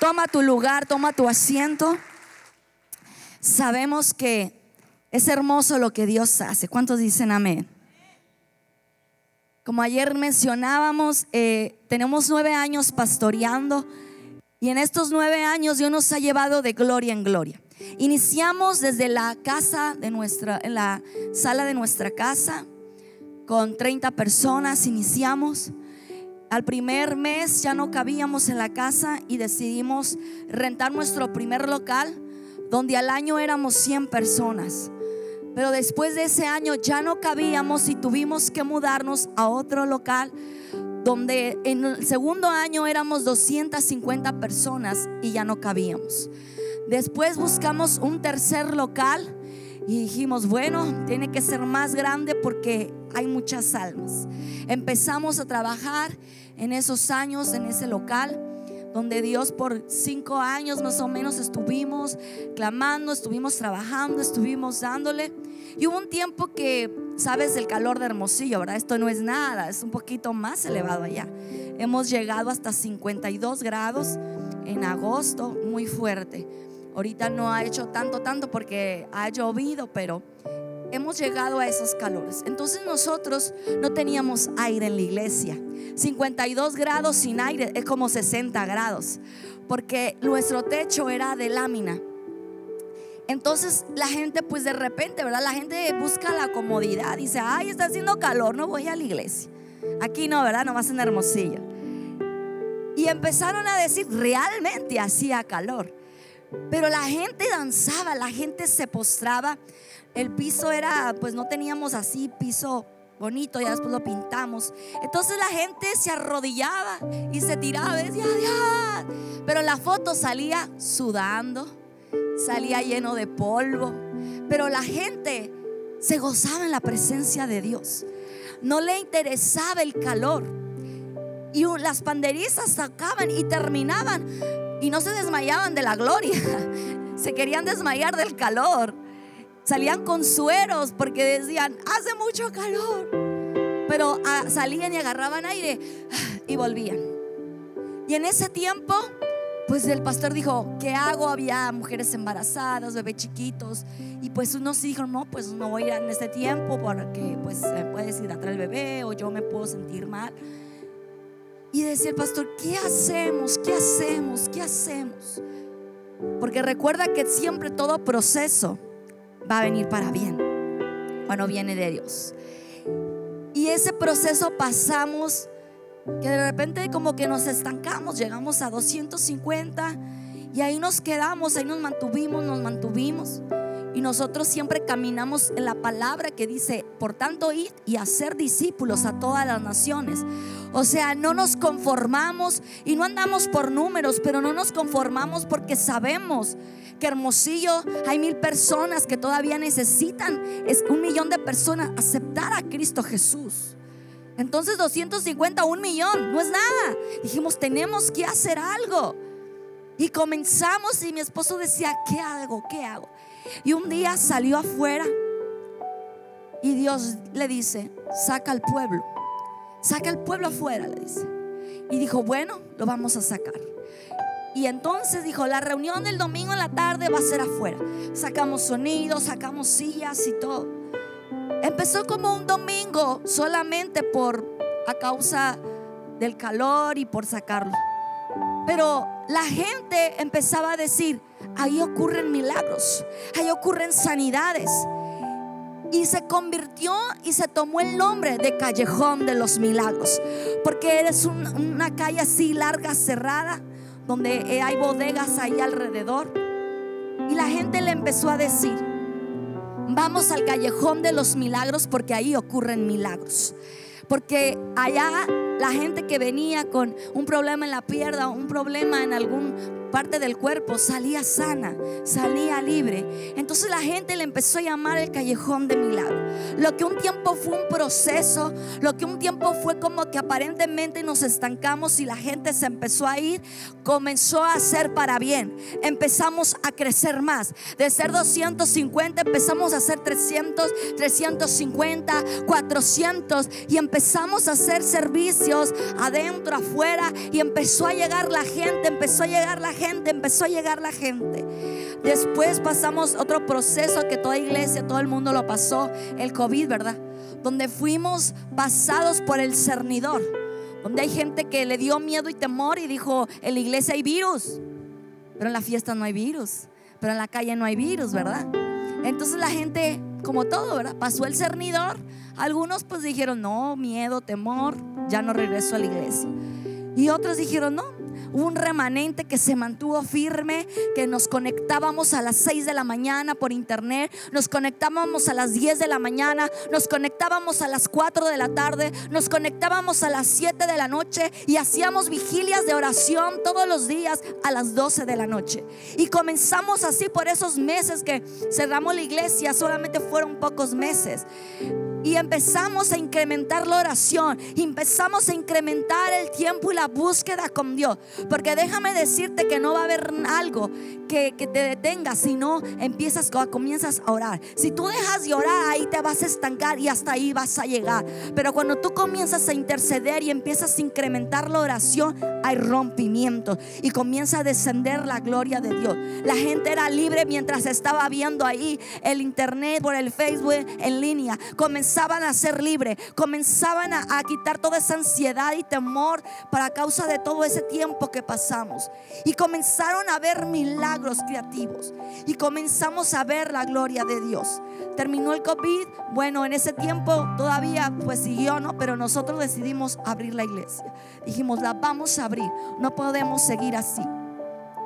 Toma tu lugar, toma tu asiento. Sabemos que es hermoso lo que Dios hace. ¿Cuántos dicen amén? Como ayer mencionábamos, eh, tenemos nueve años pastoreando y en estos nueve años Dios nos ha llevado de gloria en gloria. Iniciamos desde la casa de nuestra, en la sala de nuestra casa, con 30 personas, iniciamos. Al primer mes ya no cabíamos en la casa y decidimos rentar nuestro primer local, donde al año éramos 100 personas. Pero después de ese año ya no cabíamos y tuvimos que mudarnos a otro local donde en el segundo año éramos 250 personas y ya no cabíamos. Después buscamos un tercer local y dijimos, bueno, tiene que ser más grande porque hay muchas almas. Empezamos a trabajar en esos años en ese local donde Dios por cinco años más o menos estuvimos clamando, estuvimos trabajando, estuvimos dándole. Y hubo un tiempo que, sabes, el calor de Hermosillo, ¿verdad? Esto no es nada, es un poquito más elevado allá. Hemos llegado hasta 52 grados en agosto, muy fuerte. Ahorita no ha hecho tanto, tanto porque ha llovido, pero hemos llegado a esos calores. Entonces nosotros no teníamos aire en la iglesia. 52 grados sin aire es como 60 grados, porque nuestro techo era de lámina. Entonces la gente pues de repente, ¿verdad? La gente busca la comodidad. Dice, ay, está haciendo calor, no voy a la iglesia. Aquí no, ¿verdad? Nomás en Hermosillo. Y empezaron a decir, realmente hacía calor. Pero la gente danzaba, la gente se postraba. El piso era, pues no teníamos así piso bonito, ya después lo pintamos. Entonces la gente se arrodillaba y se tiraba. Pero la foto salía sudando, salía lleno de polvo. Pero la gente se gozaba en la presencia de Dios. No le interesaba el calor. Y las panderistas sacaban y terminaban y no se desmayaban de la gloria, se querían desmayar del calor. Salían con sueros porque decían, hace mucho calor. Pero ah, salían y agarraban aire y volvían. Y en ese tiempo, pues el pastor dijo, ¿qué hago? Había mujeres embarazadas, bebés chiquitos. Y pues unos dijo, no, pues no voy a ir en este tiempo porque pues puedes atrás el bebé o yo me puedo sentir mal. Y decía el pastor, ¿qué hacemos? ¿Qué hacemos? ¿Qué hacemos? Porque recuerda que siempre todo proceso va a venir para bien cuando viene de Dios. Y ese proceso pasamos que de repente como que nos estancamos, llegamos a 250 y ahí nos quedamos, ahí nos mantuvimos, nos mantuvimos. Y nosotros siempre caminamos en la palabra que dice, por tanto, ir y hacer discípulos a todas las naciones. O sea, no nos conformamos y no andamos por números, pero no nos conformamos porque sabemos que Hermosillo hay mil personas que todavía necesitan, es un millón de personas aceptar a Cristo Jesús. Entonces 250, un millón, no es nada. Dijimos, tenemos que hacer algo. Y comenzamos y mi esposo decía, ¿qué hago? ¿Qué hago? Y un día salió afuera y Dios le dice, saca al pueblo. Saca al pueblo afuera, le dice. Y dijo, bueno, lo vamos a sacar. Y entonces dijo, la reunión del domingo en la tarde va a ser afuera. Sacamos sonidos, sacamos sillas y todo. Empezó como un domingo solamente por a causa del calor y por sacarlo. Pero la gente empezaba a decir, ahí ocurren milagros, ahí ocurren sanidades. Y se convirtió y se tomó el nombre de Callejón de los Milagros. Porque eres una calle así larga, cerrada, donde hay bodegas ahí alrededor. Y la gente le empezó a decir, vamos al Callejón de los Milagros porque ahí ocurren milagros. Porque allá la gente que venía con un problema en la pierna, un problema en algún parte del cuerpo salía sana, salía libre. Entonces la gente le empezó a llamar el callejón de milagro. Lo que un tiempo fue un proceso, lo que un tiempo fue como que aparentemente nos estancamos y la gente se empezó a ir, comenzó a ser para bien. Empezamos a crecer más. De ser 250 empezamos a ser 300, 350, 400 y empezamos a hacer servicio servicios, adentro, afuera, y empezó a llegar la gente, empezó a llegar la gente, empezó a llegar la gente. Después pasamos otro proceso que toda iglesia, todo el mundo lo pasó, el COVID, ¿verdad? Donde fuimos pasados por el cernidor, donde hay gente que le dio miedo y temor y dijo, en la iglesia hay virus, pero en la fiesta no hay virus, pero en la calle no hay virus, ¿verdad? Entonces la gente, como todo, ¿verdad? Pasó el cernidor. Algunos pues dijeron, no, miedo, temor, ya no regreso a la iglesia. Y otros dijeron, no, un remanente que se mantuvo firme, que nos conectábamos a las 6 de la mañana por internet, nos conectábamos a las 10 de la mañana, nos conectábamos a las 4 de la tarde, nos conectábamos a las 7 de la noche y hacíamos vigilias de oración todos los días a las 12 de la noche. Y comenzamos así por esos meses que cerramos la iglesia, solamente fueron pocos meses. Y empezamos a incrementar la oración, empezamos a incrementar el tiempo y la búsqueda con Dios. Porque déjame decirte que no va a haber algo que, te detenga si no empiezas, comienzas a orar. Si tú dejas de orar, ahí te vas a estancar y hasta ahí vas a llegar. Pero cuando tú comienzas a interceder y empiezas a incrementar la oración, hay rompimiento y comienza a descender la gloria de Dios. La gente era libre mientras estaba viendo ahí el internet por el Facebook en línea. Comenzaban a ser libres, comenzaban a, quitar toda esa ansiedad y temor para causa de todo ese tiempo que pasamos. Y comenzaron a ver milagros creativos. Y comenzamos a ver la gloria de Dios. Terminó el COVID. Bueno, en ese tiempo todavía pues siguió, ¿no? Pero nosotros decidimos abrir la iglesia. Dijimos, la vamos a abrir. No podemos seguir así.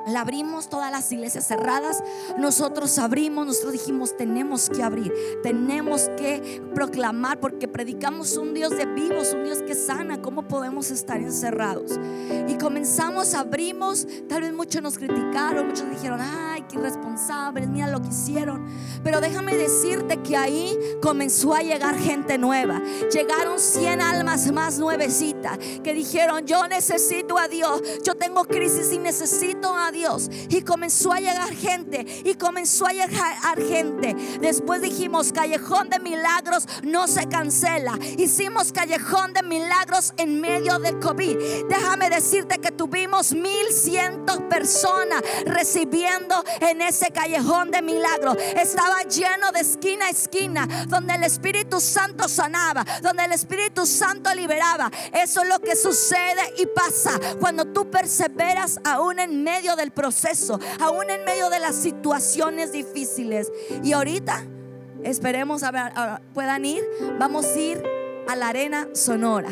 La abrimos todas las iglesias cerradas. Nosotros abrimos, nosotros dijimos, tenemos que abrir, tenemos que proclamar porque predicamos un Dios de vivos, un Dios que sana. ¿Cómo podemos estar encerrados? Y comenzamos, abrimos. Tal vez muchos nos criticaron, muchos dijeron, ay, qué irresponsables, mira lo que hicieron. Pero déjame decirte que ahí comenzó a llegar gente nueva. Llegaron 100 almas más nuevecitas que dijeron, yo necesito a Dios, yo tengo crisis y necesito a Dios. Y comenzó a llegar gente y comenzó a llegar gente. Después dijimos, callejón de milagros no se cancela. Hicimos callejón de milagros en medio del COVID. Déjame decirte que tuvimos 1100 personas recibiendo en ese callejón de milagros. Estaba lleno de esquina a esquina, donde el Espíritu Santo sanaba, donde el Espíritu Santo liberaba. Eso es lo que sucede y pasa cuando tú perseveras aún en medio de el proceso, aún en medio de las situaciones difíciles. Y ahorita, esperemos a ver, puedan ir, vamos a ir a la arena sonora.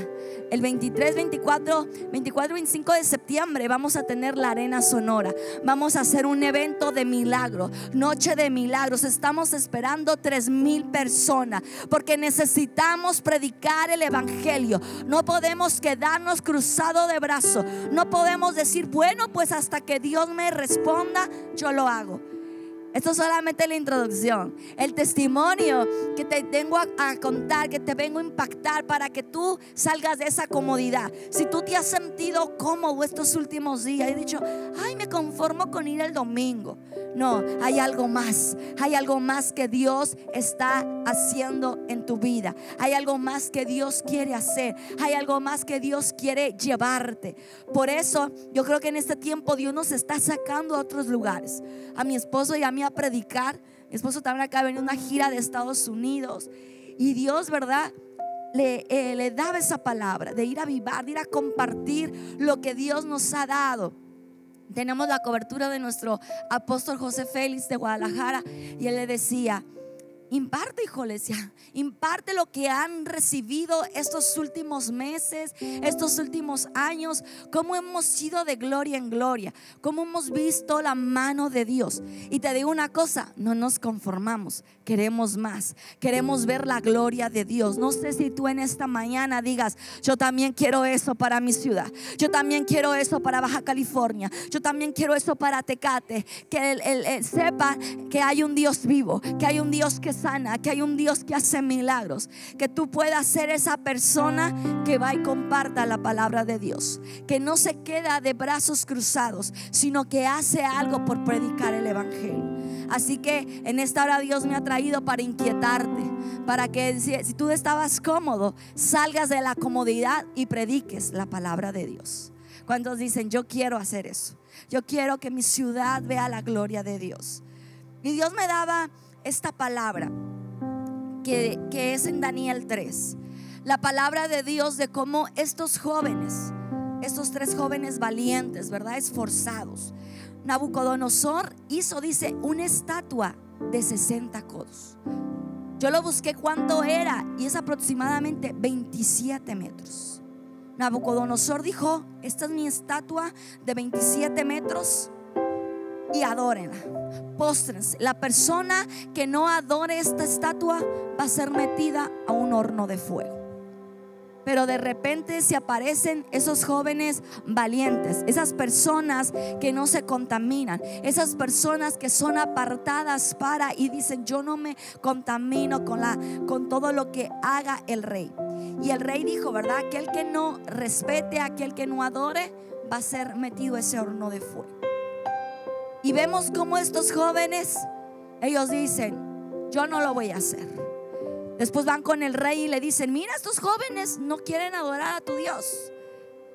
El 23, 24, 24, 25 de septiembre vamos a tener la arena sonora. Vamos a hacer un evento de milagros, noche de milagros. Estamos esperando tres mil personas porque necesitamos predicar el evangelio. No podemos quedarnos cruzados de brazos. No podemos decir, bueno, pues hasta que Dios me responda, yo lo hago. Esto es solamente la introducción. El testimonio que te tengo a, contar, que te vengo a impactar para que tú salgas de esa comodidad. Si tú te has sentido cómodo estos últimos días y dicho, ay, me conformo con ir el domingo. No, hay algo más. Hay algo más que Dios está haciendo en tu vida. Hay algo más que Dios quiere hacer. Hay algo más que Dios quiere llevarte. Por eso yo creo que en este tiempo Dios nos está sacando a otros lugares. A mi esposo y a a predicar. Mi esposo también acá venía una gira de Estados Unidos. Y Dios, ¿verdad? Le, eh, le daba esa palabra de ir a vivar, de ir a compartir lo que Dios nos ha dado. Tenemos la cobertura de nuestro apóstol José Félix de Guadalajara y él le decía, imparte, hijo, imparte lo que han recibido estos últimos meses, estos últimos años, cómo hemos sido de gloria en gloria, cómo hemos visto la mano de Dios. Y te digo una cosa, no nos conformamos, queremos más, queremos ver la gloria de Dios. No sé si tú en esta mañana digas, yo también quiero eso para mi ciudad, yo también quiero eso para Baja California, yo también quiero eso para Tecate, que sepa que hay un Dios vivo, que hay un Dios que sana, que hay un Dios que hace milagros, que tú puedas ser esa persona que va y comparta la palabra de Dios, que no se queda de brazos cruzados, sino que hace algo por predicar el Evangelio. Así que en esta hora Dios me ha traído para inquietarte, para que si, tú estabas cómodo, salgas de la comodidad y prediques la palabra de Dios. Cuando dicen, yo quiero hacer eso. Yo quiero que mi ciudad vea la gloria de Dios. Y Dios me daba esta palabra que, que es en Daniel 3. La palabra de Dios de cómo estos jóvenes, estos tres jóvenes valientes, ¿verdad? Esforzados. Nabucodonosor hizo, dice, una estatua de 60 codos. Yo lo busqué cuánto era y es aproximadamente 27 metros. Nabucodonosor dijo, esta es mi estatua de 27 metros y adórenla. Póstrense. La persona que no adore esta estatua va a ser metida a un horno de fuego. Pero de repente se aparecen esos jóvenes valientes, esas personas que no se contaminan, esas personas que son apartadas para y dicen, "Yo no me contamino con la con todo lo que haga el rey." Y el rey dijo, ¿verdad? Aquel que no respete, aquel que no adore, va a ser metido a ese horno de fuego. Y vemos cómo estos jóvenes, ellos dicen, yo no lo voy a hacer. Después van con el rey y le dicen, mira, estos jóvenes no quieren adorar a tu Dios.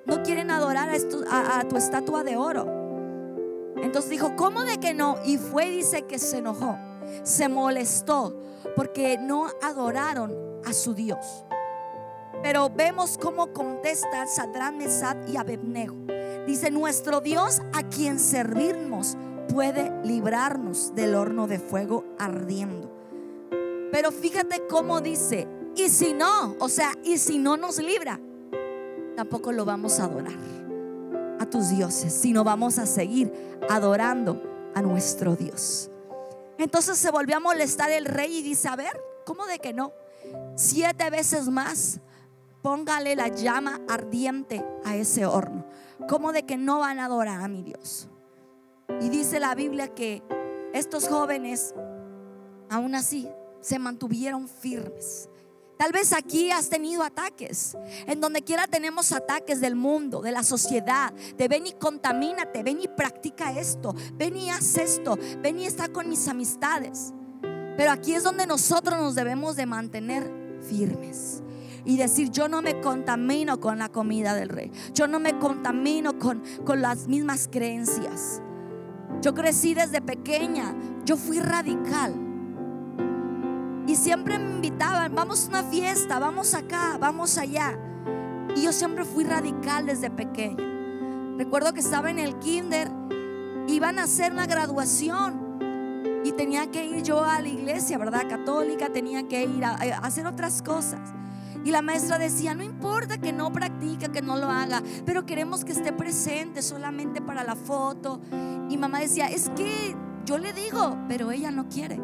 No quieren adorar a, tu estatua de oro. Entonces dijo, ¿cómo de que no? Y fue dice que se enojó, se molestó porque no adoraron a su Dios. Pero vemos cómo contesta Sadrán, Mesad y Abednego. Dice, nuestro Dios a quien servimos puede librarnos del horno de fuego ardiendo. Pero fíjate cómo dice, y si no, o sea, y si no nos libra, tampoco lo vamos a adorar a tus dioses, sino vamos a seguir adorando a nuestro Dios. Entonces se volvió a molestar el rey y dice, a ver, ¿cómo de que no? Siete veces más póngale la llama ardiente a ese horno. Como de que no van a adorar a mi Dios? Y dice la Biblia que estos jóvenes, aún así, se mantuvieron firmes. Tal vez aquí has tenido ataques. En donde quiera tenemos ataques del mundo, de la sociedad. De ven y contamínate, ven y practica esto, ven y haz esto, ven y está con mis amistades. Pero aquí es donde nosotros nos debemos de mantener firmes y decir, yo no me contamino con la comida del rey. Yo no me contamino con, con las mismas creencias. Yo crecí desde pequeña. Yo fui radical. Y siempre me invitaban, vamos a una fiesta, vamos acá, vamos allá. Y yo siempre fui radical desde pequeña. Recuerdo que estaba en el kinder, iban a hacer una graduación y tenía que ir yo a la iglesia, ¿verdad? Católica, tenía que ir a, a hacer otras cosas. Y la maestra decía, no importa que no practique, que no lo haga, pero queremos que esté presente solamente para la foto. Y mamá decía, es que yo le digo, pero ella no quiere.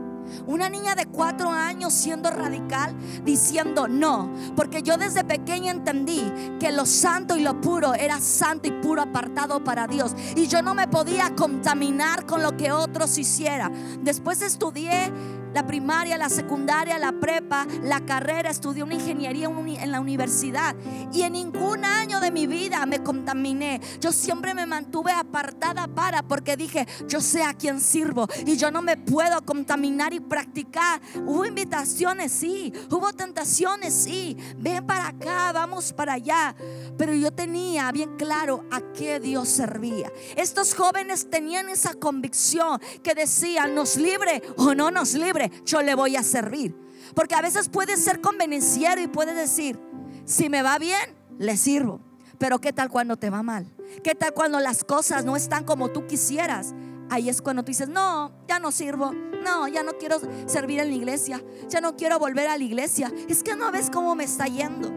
Una niña de cuatro años siendo radical, diciendo no, porque yo desde pequeña entendí que lo santo y lo puro era santo y puro apartado para Dios. Y yo no me podía contaminar con lo que otros hicieran. Después estudié la primaria, la secundaria, la prepa, la carrera, estudié una ingeniería en la universidad y en ningún año de mi vida me contaminé. Yo siempre me mantuve apartada para porque dije, yo sé a quién sirvo y yo no me puedo contaminar y practicar. Hubo invitaciones, sí, hubo tentaciones, sí, ven para acá, vamos para allá, pero yo tenía bien claro a qué Dios servía. Estos jóvenes tenían esa convicción que decían, nos libre o no nos libre yo le voy a servir. Porque a veces puede ser convenenciero y puede decir, si me va bien, le sirvo. Pero ¿qué tal cuando te va mal? ¿Qué tal cuando las cosas no están como tú quisieras? Ahí es cuando tú dices, no, ya no sirvo, no, ya no quiero servir en la iglesia, ya no quiero volver a la iglesia. Es que no ves cómo me está yendo.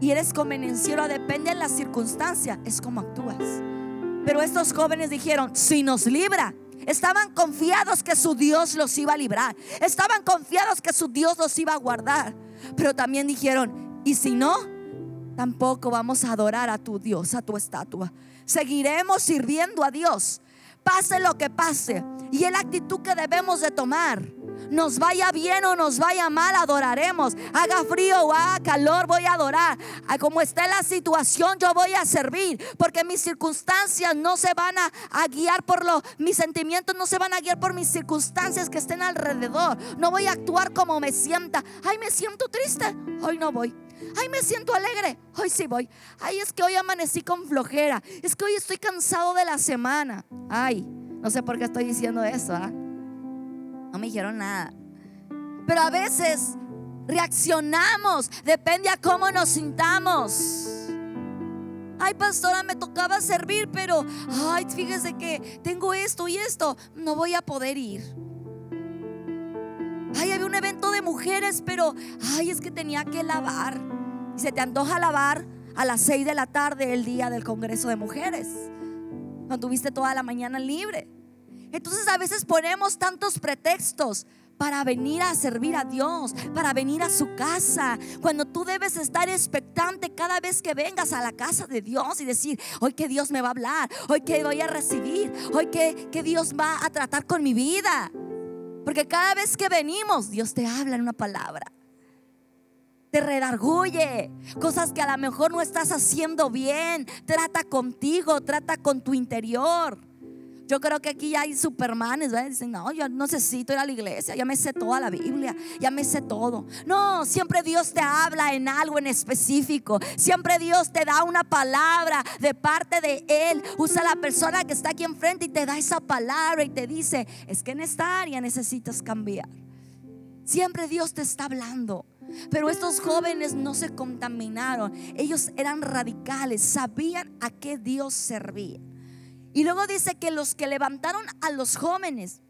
Y eres convenenciero, depende de la circunstancia, es como actúas. Pero estos jóvenes dijeron, si nos libra, Estaban confiados que su Dios los iba a librar. Estaban confiados que su Dios los iba a guardar. Pero también dijeron, ¿y si no? Tampoco vamos a adorar a tu Dios, a tu estatua. Seguiremos sirviendo a Dios, pase lo que pase. Y es la actitud que debemos de tomar. Nos vaya bien o nos vaya mal, adoraremos. Haga frío o haga calor, voy a adorar. Como está la situación, yo voy a servir. Porque mis circunstancias no se van a, a guiar por lo, mis sentimientos no se van a guiar por mis circunstancias que estén alrededor. No voy a actuar como me sienta. Ay, me siento triste. Hoy no voy. Ay, me siento alegre. Hoy sí voy. Ay, es que hoy amanecí con flojera. Es que hoy estoy cansado de la semana. Ay, no sé por qué estoy diciendo eso. ¿ah? No me dijeron nada. Pero a veces reaccionamos. Depende a cómo nos sintamos. Ay, pastora, me tocaba servir, pero, ay, fíjese que tengo esto y esto. No voy a poder ir. Ay, había un evento de mujeres, pero, ay, es que tenía que lavar. Y se te antoja lavar a las 6 de la tarde el día del Congreso de Mujeres. Cuando tuviste toda la mañana libre. Entonces a veces ponemos tantos pretextos para venir a servir a Dios, para venir a su casa. Cuando tú debes estar expectante cada vez que vengas a la casa de Dios y decir, hoy que Dios me va a hablar, hoy que voy a recibir, hoy que, que Dios va a tratar con mi vida. Porque cada vez que venimos, Dios te habla en una palabra te redarguye, cosas que a lo mejor no estás haciendo bien, trata contigo, trata con tu interior. Yo creo que aquí ya hay supermanes, Dicen, no, yo necesito ir a la iglesia, ya me sé toda la Biblia, ya me sé todo. No, siempre Dios te habla en algo en específico. Siempre Dios te da una palabra de parte de Él. Usa la persona que está aquí enfrente y te da esa palabra y te dice, es que en esta área necesitas cambiar. Siempre Dios te está hablando. Pero estos jóvenes no se contaminaron. Ellos eran radicales, sabían a qué Dios servía. Y luego dice que los que levantaron a los jóvenes,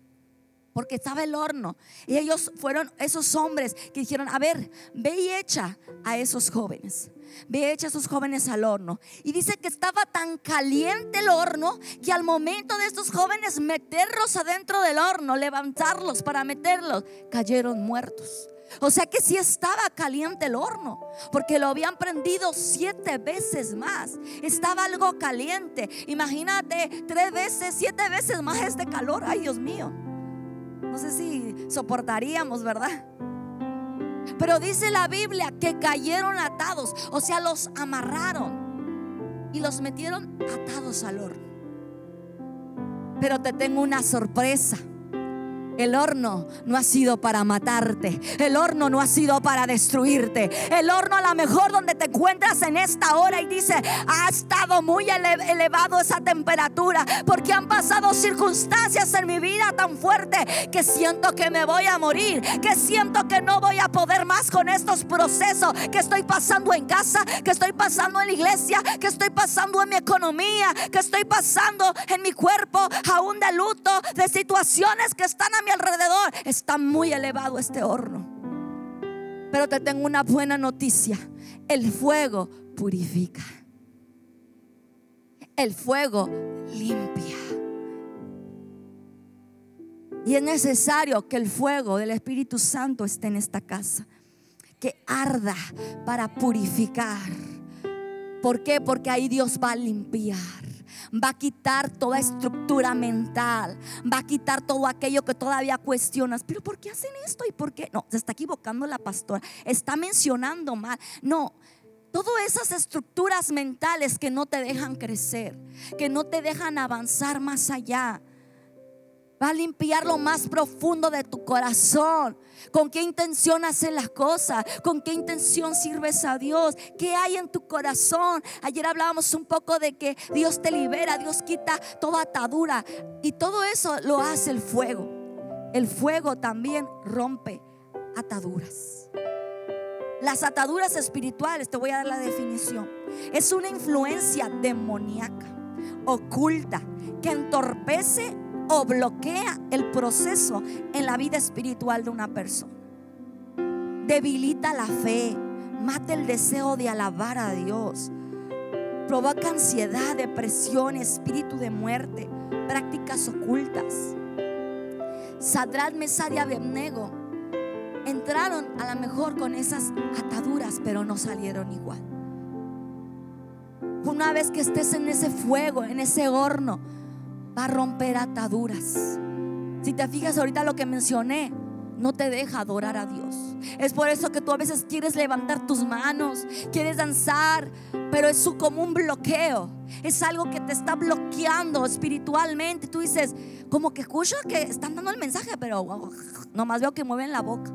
porque estaba el horno, y ellos fueron esos hombres que dijeron, a ver, ve y echa a esos jóvenes. Ve y echa a esos jóvenes al horno. Y dice que estaba tan caliente el horno que al momento de estos jóvenes meterlos adentro del horno, levantarlos para meterlos, cayeron muertos. O sea que si estaba caliente el horno, porque lo habían prendido siete veces más. Estaba algo caliente. Imagínate, tres veces, siete veces más este calor. Ay, Dios mío. No sé si soportaríamos, ¿verdad? Pero dice la Biblia que cayeron atados, o sea, los amarraron y los metieron atados al horno. Pero te tengo una sorpresa. El horno no ha sido para matarte. El horno no ha sido para destruirte. El horno a lo mejor donde te encuentras en esta hora y dice, ha estado muy elevado esa temperatura porque han pasado circunstancias en mi vida tan fuerte que siento que me voy a morir, que siento que no voy a poder más con estos procesos que estoy pasando en casa, que estoy pasando en la iglesia, que estoy pasando en mi economía, que estoy pasando en mi cuerpo, aún de luto, de situaciones que están a mi alrededor, está muy elevado este horno. Pero te tengo una buena noticia. El fuego purifica. El fuego limpia. Y es necesario que el fuego del Espíritu Santo esté en esta casa. Que arda para purificar. ¿Por qué? Porque ahí Dios va a limpiar va a quitar toda estructura mental, va a quitar todo aquello que todavía cuestionas. Pero ¿por qué hacen esto? ¿Y por qué? No, se está equivocando la pastora, está mencionando mal. No, todas esas estructuras mentales que no te dejan crecer, que no te dejan avanzar más allá. Va a limpiar lo más profundo de tu corazón. ¿Con qué intención haces las cosas? ¿Con qué intención sirves a Dios? ¿Qué hay en tu corazón? Ayer hablábamos un poco de que Dios te libera, Dios quita toda atadura. Y todo eso lo hace el fuego. El fuego también rompe ataduras. Las ataduras espirituales, te voy a dar la definición, es una influencia demoníaca, oculta, que entorpece o bloquea el proceso en la vida espiritual de una persona. Debilita la fe, mata el deseo de alabar a Dios, provoca ansiedad, depresión, espíritu de muerte, prácticas ocultas. Sadrat, Mesad y Abednego entraron a lo mejor con esas ataduras, pero no salieron igual. Una vez que estés en ese fuego, en ese horno, va a romper ataduras. Si te fijas ahorita lo que mencioné, no te deja adorar a Dios. Es por eso que tú a veces quieres levantar tus manos, quieres danzar, pero es como un bloqueo. Es algo que te está bloqueando espiritualmente. Tú dices, como que escucho que están dando el mensaje, pero nomás veo que mueven la boca.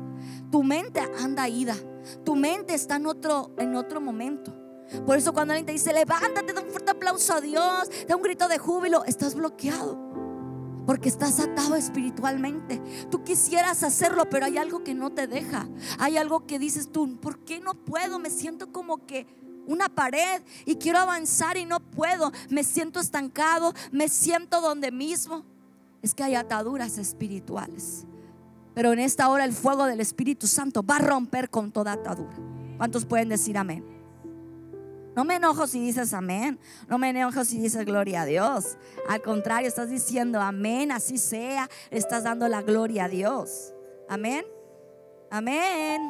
Tu mente anda ida. Tu mente está en otro, en otro momento. Por eso cuando alguien te dice, levántate, da un fuerte aplauso a Dios, da un grito de júbilo, estás bloqueado porque estás atado espiritualmente. Tú quisieras hacerlo, pero hay algo que no te deja. Hay algo que dices tú, ¿por qué no puedo? Me siento como que una pared y quiero avanzar y no puedo. Me siento estancado, me siento donde mismo. Es que hay ataduras espirituales. Pero en esta hora el fuego del Espíritu Santo va a romper con toda atadura. ¿Cuántos pueden decir amén? No me enojo si dices amén. No me enojo si dices gloria a Dios. Al contrario, estás diciendo amén, así sea. Estás dando la gloria a Dios. Amén. Amén.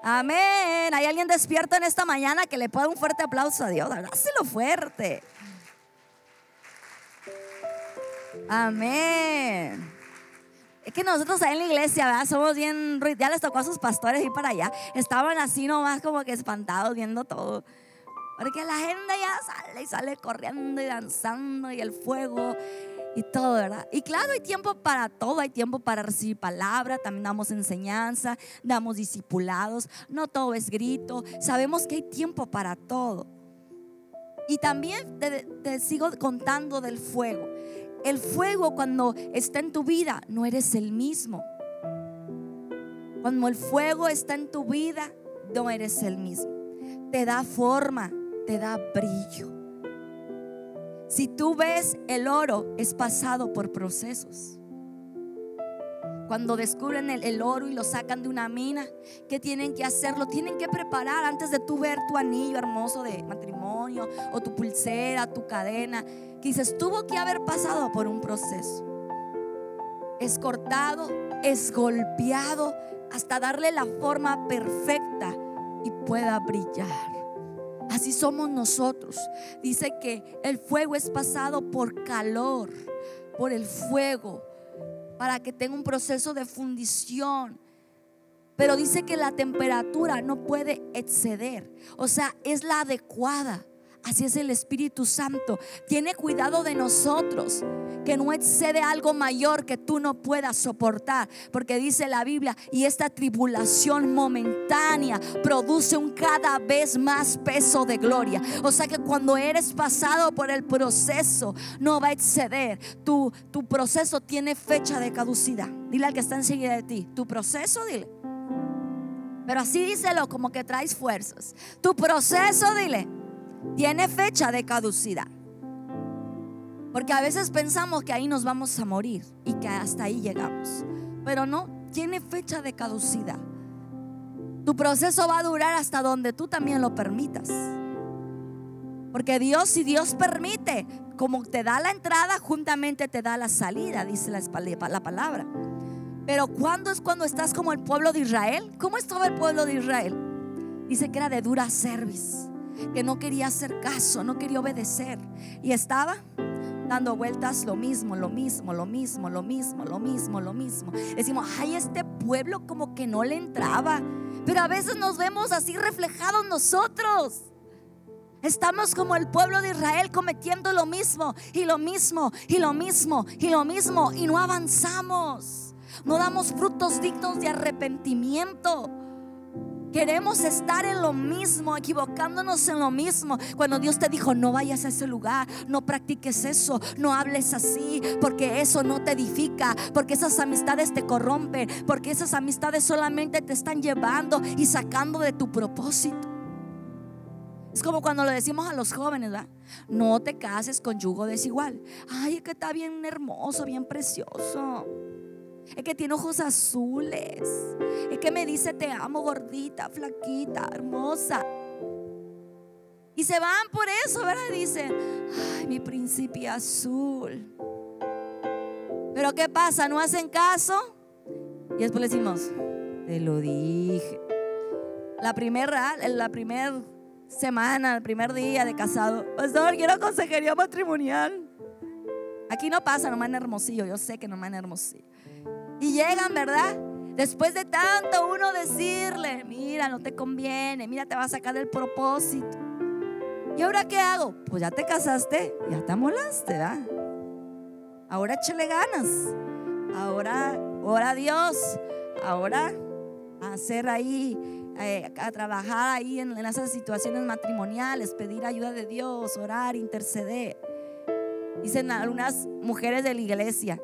Amén. ¿Hay alguien despierto en esta mañana que le pueda un fuerte aplauso a Dios? Dáselo fuerte. Amén. Es que nosotros ahí en la iglesia. Somos bien, ya les tocó a sus pastores ir para allá. Estaban así nomás como que espantados viendo todo. Porque la gente ya sale y sale corriendo y danzando y el fuego y todo, ¿verdad? Y claro, hay tiempo para todo, hay tiempo para recibir palabra, también damos enseñanza, damos discipulados, no todo es grito, sabemos que hay tiempo para todo. Y también te, te sigo contando del fuego. El fuego cuando está en tu vida no eres el mismo. Cuando el fuego está en tu vida, no eres el mismo. Te da forma, te da brillo. Si tú ves el oro, es pasado por procesos. Cuando descubren el, oro y lo sacan de una mina, ¿qué tienen que hacer? Lo tienen que preparar antes de tú ver tu anillo hermoso de matrimonio o tu pulsera, tu cadena. Que dices, tuvo que haber pasado por un proceso. Es cortado, es golpeado hasta darle la forma perfecta y pueda brillar. Así somos nosotros. Dice que el fuego es pasado por calor, por el fuego, para que tenga un proceso de fundición. Pero dice que la temperatura no puede exceder, o sea, es la adecuada. Así es el Espíritu Santo. Tiene cuidado de nosotros, que no excede algo mayor que tú no puedas soportar. Porque dice la Biblia, y esta tribulación momentánea produce un cada vez más peso de gloria. O sea que cuando eres pasado por el proceso, no va a exceder. Tu, tu proceso tiene fecha de caducidad. Dile al que está enseguida de ti, tu proceso, dile. Pero así díselo como que traes fuerzas. Tu proceso, dile tiene fecha de caducidad. Porque a veces pensamos que ahí nos vamos a morir y que hasta ahí llegamos. Pero no, tiene fecha de caducidad. Tu proceso va a durar hasta donde tú también lo permitas. Porque Dios, si Dios permite, como te da la entrada, juntamente te da la salida, dice la, la palabra. Pero ¿cuándo es cuando estás como el pueblo de Israel? ¿Cómo estaba el pueblo de Israel? Dice que era de dura cerviz que no quería hacer caso, no quería obedecer. Y estaba dando vueltas lo mismo, lo mismo, lo mismo, lo mismo, lo mismo, lo mismo. Decimos, ay, este pueblo como que no le entraba. Pero a veces nos vemos así reflejados nosotros. Estamos como el pueblo de Israel cometiendo lo mismo y lo mismo y lo mismo y lo mismo y no avanzamos. No damos frutos dignos de arrepentimiento. Queremos estar en lo mismo, equivocándonos en lo mismo. Cuando Dios te dijo, no vayas a ese lugar, no practiques eso, no hables así, porque eso no te edifica, porque esas amistades te corrompen, porque esas amistades solamente te están llevando y sacando de tu propósito. Es como cuando lo decimos a los jóvenes, ¿verdad? No te cases con yugo desigual. Ay, es que está bien hermoso, bien precioso. Es que tiene ojos azules. Es que me dice te amo gordita, flaquita, hermosa. Y se van por eso, ¿verdad? Dicen, ay, mi príncipe azul. Pero ¿qué pasa? ¿No hacen caso? Y después le decimos, te lo dije. La primera, la primera semana, el primer día de casado, pastor, quiero consejería matrimonial. Aquí no pasa nomás en Hermosillo, yo sé que nomás en Hermosillo. Y llegan, ¿verdad? Después de tanto uno decirle, mira, no te conviene, mira, te va a sacar del propósito. ¿Y ahora qué hago? Pues ya te casaste, ya te amolaste, ¿verdad? Ahora échale ganas. Ahora, ora a Dios. Ahora hacer ahí, eh, a trabajar ahí en, en esas situaciones matrimoniales, pedir ayuda de Dios, orar, interceder. Dicen algunas mujeres de la iglesia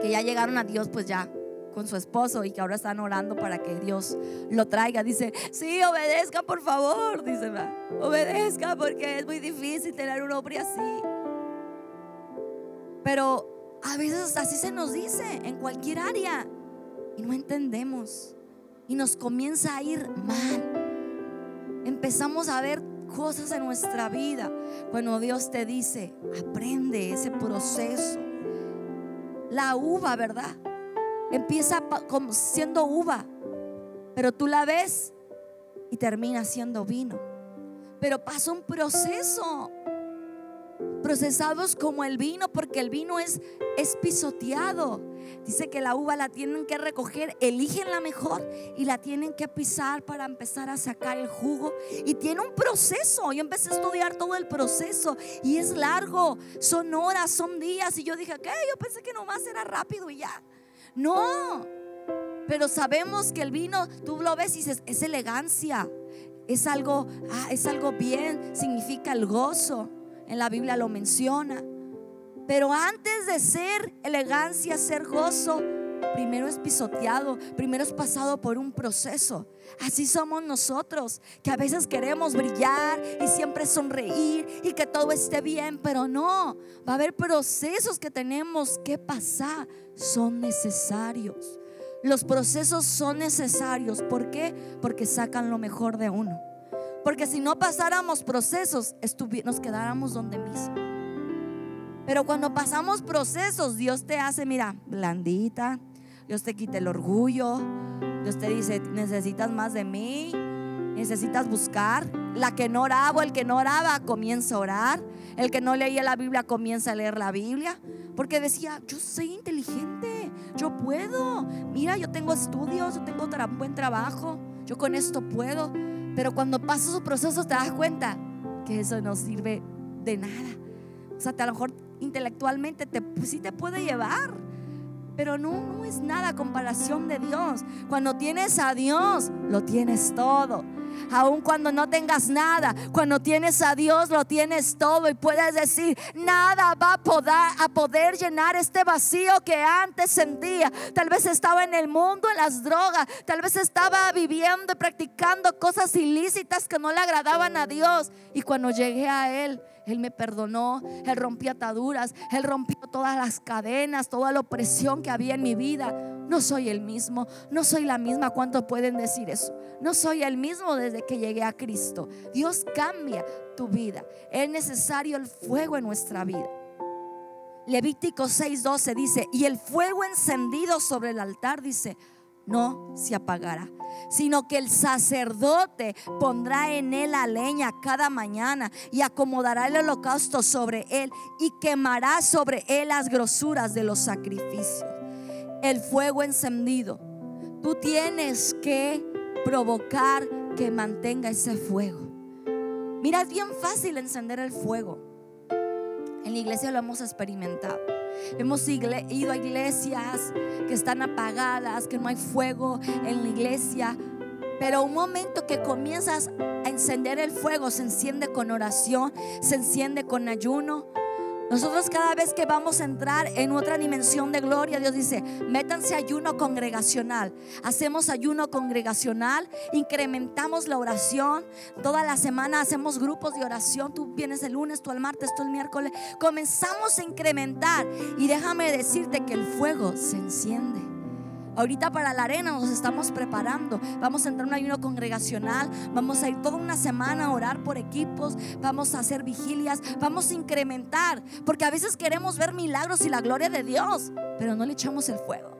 que ya llegaron a Dios, pues ya con su esposo y que ahora están orando para que Dios lo traiga. Dice, sí, obedezca por favor. Dice, obedezca porque es muy difícil tener un hombre así. Pero a veces así se nos dice en cualquier área y no entendemos y nos comienza a ir mal. Empezamos a ver cosas en nuestra vida cuando Dios te dice, aprende ese proceso. La uva, ¿verdad? Empieza como siendo uva, pero tú la ves y termina siendo vino. Pero pasa un proceso. Procesados como el vino, porque el vino es, es pisoteado. Dice que la uva la tienen que recoger, eligen la mejor y la tienen que pisar para empezar a sacar el jugo. Y tiene un proceso. Yo empecé a estudiar todo el proceso y es largo. Son horas, son días. Y yo dije, ¿qué? Yo pensé que nomás era rápido y ya. No, pero sabemos que el vino, tú lo ves y dices, es elegancia, es algo, ah, es algo bien, significa el gozo. En la Biblia lo menciona. Pero antes de ser elegancia, ser gozo, primero es pisoteado, primero es pasado por un proceso. Así somos nosotros, que a veces queremos brillar y siempre sonreír y que todo esté bien, pero no, va a haber procesos que tenemos que pasar, son necesarios. Los procesos son necesarios, ¿por qué? Porque sacan lo mejor de uno. Porque si no pasáramos procesos, nos quedáramos donde mismo. Pero cuando pasamos procesos, Dios te hace, mira, blandita, Dios te quita el orgullo. Dios te dice, necesitas más de mí. Necesitas buscar. La que no oraba, el que no oraba, comienza a orar. El que no leía la Biblia, comienza a leer la Biblia. Porque decía, yo soy inteligente, yo puedo. Mira, yo tengo estudios, yo tengo buen trabajo, yo con esto puedo. Pero cuando pasas su proceso te das cuenta que eso no sirve de nada. O sea, a lo mejor intelectualmente te, pues sí te puede llevar pero no, no es nada comparación de Dios. Cuando tienes a Dios, lo tienes todo. Aun cuando no tengas nada, cuando tienes a Dios, lo tienes todo. Y puedes decir, nada va a poder, a poder llenar este vacío que antes sentía. Tal vez estaba en el mundo, en las drogas. Tal vez estaba viviendo y practicando cosas ilícitas que no le agradaban a Dios. Y cuando llegué a Él, él me perdonó, Él rompió ataduras, Él rompió todas las cadenas, toda la opresión que había en mi vida. No soy el mismo, no soy la misma. ¿Cuántos pueden decir eso? No soy el mismo desde que llegué a Cristo. Dios cambia tu vida. Es necesario el fuego en nuestra vida. Levítico 6:12 dice, y el fuego encendido sobre el altar dice, no se apagará, sino que el sacerdote pondrá en él la leña cada mañana y acomodará el holocausto sobre él y quemará sobre él las grosuras de los sacrificios. El fuego encendido. Tú tienes que provocar que mantenga ese fuego. Mira, es bien fácil encender el fuego. En la iglesia lo hemos experimentado. Hemos ido a iglesias que están apagadas, que no hay fuego en la iglesia. Pero un momento que comienzas a encender el fuego, se enciende con oración, se enciende con ayuno, nosotros cada vez que vamos a entrar en otra dimensión de gloria, Dios dice, métanse ayuno congregacional. Hacemos ayuno congregacional, incrementamos la oración. Toda la semana hacemos grupos de oración. Tú vienes el lunes, tú el martes, tú el miércoles. Comenzamos a incrementar. Y déjame decirte que el fuego se enciende. Ahorita para la arena nos estamos preparando. Vamos a entrar en un ayuno congregacional. Vamos a ir toda una semana a orar por equipos. Vamos a hacer vigilias. Vamos a incrementar. Porque a veces queremos ver milagros y la gloria de Dios. Pero no le echamos el fuego.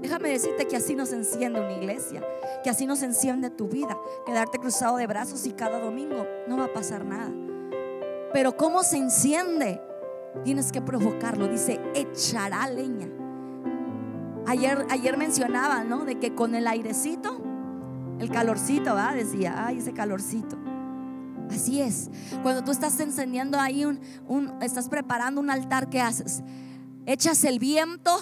Déjame decirte que así nos enciende una iglesia. Que así nos enciende tu vida. Quedarte cruzado de brazos y cada domingo no va a pasar nada. Pero ¿cómo se enciende? Tienes que provocarlo. Dice, echará leña Ayer, ayer mencionaba, ¿no? De que con el airecito, el calorcito, ¿va? Decía, ay, ese calorcito. Así es. Cuando tú estás encendiendo ahí un, un estás preparando un altar, ¿qué haces? Echas el viento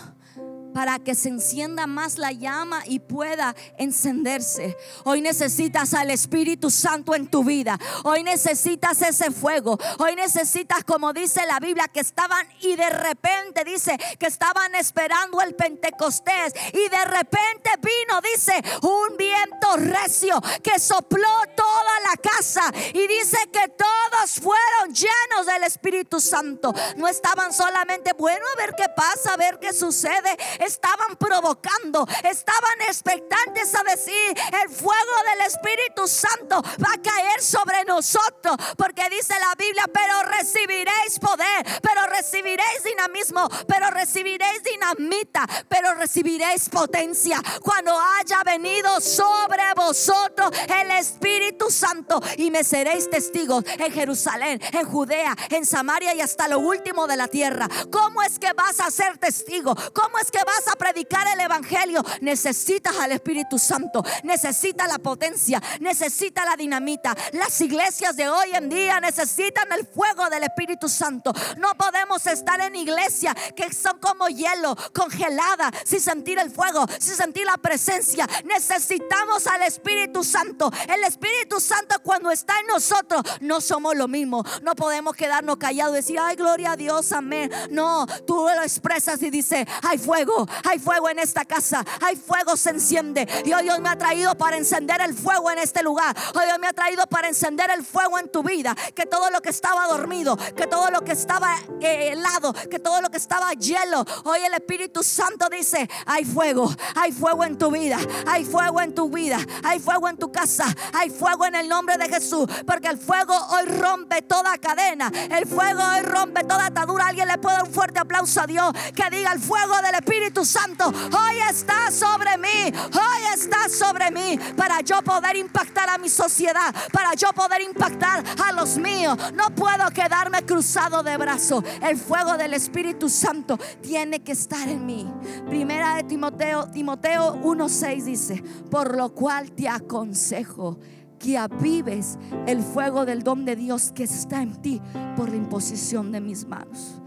para que se encienda más la llama y pueda encenderse. Hoy necesitas al Espíritu Santo en tu vida. Hoy necesitas ese fuego. Hoy necesitas, como dice la Biblia, que estaban y de repente dice que estaban esperando el Pentecostés y de repente vino, dice, un viento recio que sopló toda la casa y dice que todos fueron llenos del Espíritu Santo. No estaban solamente, bueno, a ver qué pasa, a ver qué sucede estaban provocando, estaban expectantes a decir, el fuego del Espíritu Santo va a caer sobre nosotros, porque dice la Biblia, pero recibiréis poder, pero recibiréis dinamismo, pero recibiréis dinamita, pero recibiréis potencia cuando haya venido sobre vosotros el Espíritu Santo y me seréis testigos en Jerusalén, en Judea, en Samaria y hasta lo último de la tierra. ¿Cómo es que vas a ser testigo? ¿Cómo es que vas a predicar Evangelio, necesitas al Espíritu Santo, necesitas la potencia, necesitas la dinamita. Las iglesias de hoy en día necesitan el fuego del Espíritu Santo. No podemos estar en iglesia que son como hielo, congelada, sin sentir el fuego, sin sentir la presencia. Necesitamos al Espíritu Santo. El Espíritu Santo cuando está en nosotros, no somos lo mismo. No podemos quedarnos callados y decir, ay, gloria a Dios, amén. No, tú lo expresas y dices, hay fuego, hay fuego en esta casa. Hay fuego se enciende. Hoy Dios me ha traído para encender el fuego en este lugar. Hoy Dios me ha traído para encender el fuego en tu vida. Que todo lo que estaba dormido, que todo lo que estaba eh, helado, que todo lo que estaba hielo. Hoy el Espíritu Santo dice, hay fuego, hay fuego en tu vida. Hay fuego en tu vida. Hay fuego en tu casa. Hay fuego en el nombre de Jesús. Porque el fuego hoy rompe toda cadena. El fuego hoy rompe toda atadura. Alguien le puede dar un fuerte aplauso a Dios. Que diga el fuego del Espíritu Santo hoy está sobre mí, hoy está sobre mí para yo poder impactar a mi sociedad, para yo poder impactar a los míos. No puedo quedarme cruzado de brazos. El fuego del Espíritu Santo tiene que estar en mí. Primera de Timoteo, Timoteo 1:6 dice, por lo cual te aconsejo que avives el fuego del don de Dios que está en ti por la imposición de mis manos.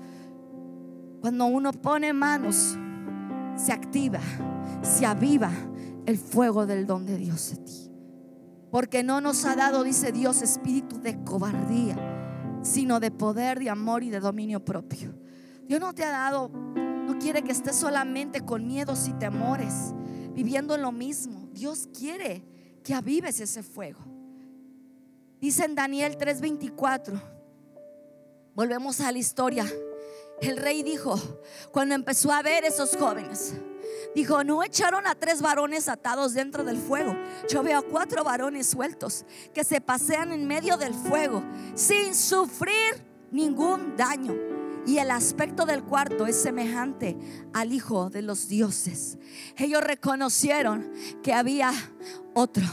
Cuando uno pone manos se activa, se aviva el fuego del don de Dios en ti. Porque no nos ha dado, dice Dios, espíritu de cobardía, sino de poder, de amor y de dominio propio. Dios no te ha dado, no quiere que estés solamente con miedos y temores, viviendo lo mismo. Dios quiere que avives ese fuego. Dice en Daniel 3:24, volvemos a la historia el rey dijo, cuando empezó a ver esos jóvenes, dijo, no echaron a tres varones atados dentro del fuego. Yo veo a cuatro varones sueltos que se pasean en medio del fuego sin sufrir ningún daño. Y el aspecto del cuarto es semejante al Hijo de los dioses. Ellos reconocieron que había otro,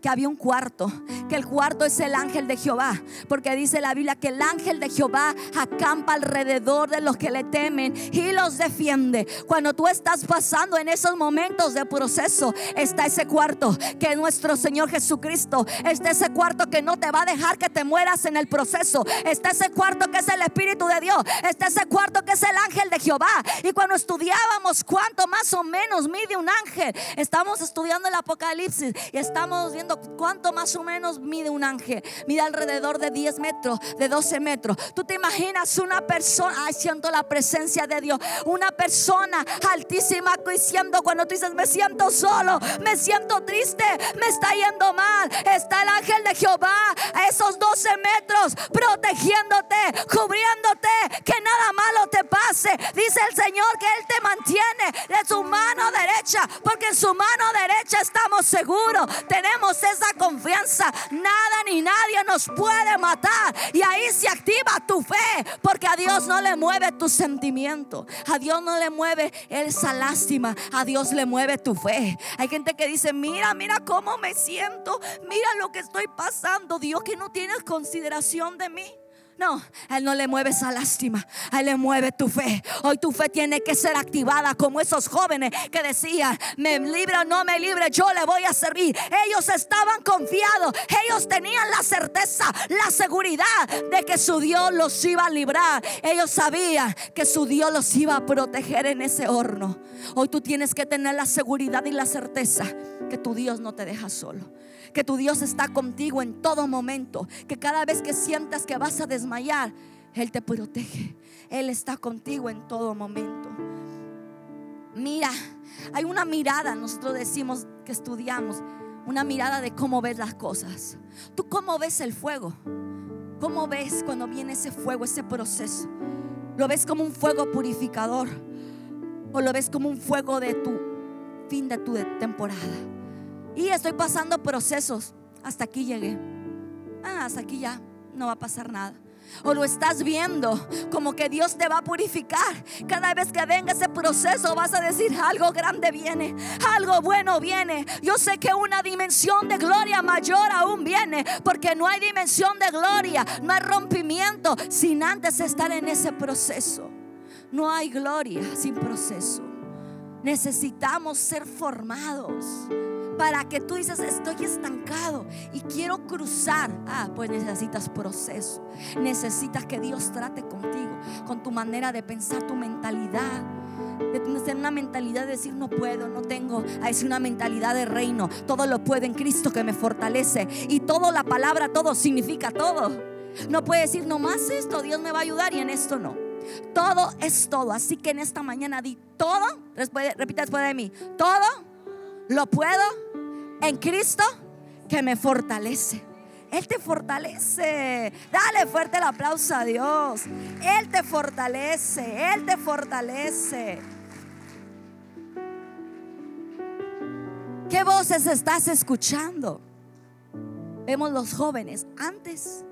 que había un cuarto, que el cuarto es el ángel de Jehová, porque dice la Biblia que el ángel de Jehová acampa alrededor de los que le temen y los defiende. Cuando tú estás pasando en esos momentos de proceso, está ese cuarto que es nuestro Señor Jesucristo, está ese cuarto que no te va a dejar que te mueras en el proceso, está ese cuarto que es el Espíritu de Dios, está ese cuarto que es el ángel de Jehová. Y cuando estudiábamos cuánto más o menos mide un ángel, estamos estudiando el Apocalipsis estamos viendo cuánto más o menos mide un ángel. Mide alrededor de 10 metros, de 12 metros. Tú te imaginas una persona, ay, siento la presencia de Dios. Una persona altísima diciendo cuando tú dices, me siento solo, me siento triste, me está yendo mal. Está el ángel de Jehová a esos 12 metros protegiéndote, cubriéndote, que nada malo te pase. Dice el Señor que Él te mantiene de su mano derecha, porque en su mano derecha estamos seguros tenemos esa confianza. Nada ni nadie nos puede matar. Y ahí se activa tu fe, porque a Dios no le mueve tu sentimiento. A Dios no le mueve esa lástima. A Dios le mueve tu fe. Hay gente que dice, mira, mira cómo me siento. Mira lo que estoy pasando. Dios que no tiene consideración de mí. No, a Él no le mueve esa lástima, Él le mueve tu fe. Hoy tu fe tiene que ser activada como esos jóvenes que decían, me libre o no me libre, yo le voy a servir. Ellos estaban confiados, ellos tenían la certeza, la seguridad de que su Dios los iba a librar. Ellos sabían que su Dios los iba a proteger en ese horno. Hoy tú tienes que tener la seguridad y la certeza que tu Dios no te deja solo que tu Dios está contigo en todo momento, que cada vez que sientas que vas a desmayar, Él te protege. Él está contigo en todo momento. Mira, hay una mirada, nosotros decimos que estudiamos, una mirada de cómo ves las cosas. ¿Tú cómo ves el fuego? ¿Cómo ves cuando viene ese fuego, ese proceso? ¿Lo ves como un fuego purificador? ¿O lo ves como un fuego de tu fin de tu temporada? Y estoy pasando procesos. Hasta aquí llegué. Ah, hasta aquí ya no va a pasar nada. O lo estás viendo como que Dios te va a purificar. Cada vez que venga ese proceso vas a decir algo grande viene, algo bueno viene. Yo sé que una dimensión de gloria mayor aún viene, porque no hay dimensión de gloria, no hay rompimiento sin antes estar en ese proceso. No hay gloria sin proceso. Necesitamos ser formados para que tú dices, estoy estancado y quiero cruzar. Ah, pues necesitas proceso. Necesitas que Dios trate contigo, con tu manera de pensar, tu mentalidad. De tener una mentalidad de decir no puedo, no tengo. A una mentalidad de reino. Todo lo puedo en Cristo que me fortalece. Y todo la palabra, todo significa todo. No puede decir nomás esto, Dios me va a ayudar y en esto no. Todo es todo. Así que en esta mañana di todo. Repita después de mí. Todo lo puedo en Cristo que me fortalece. Él te fortalece. Dale fuerte el aplauso a Dios. Él te fortalece. Él te fortalece. ¿Qué voces estás escuchando? Vemos los jóvenes. Antes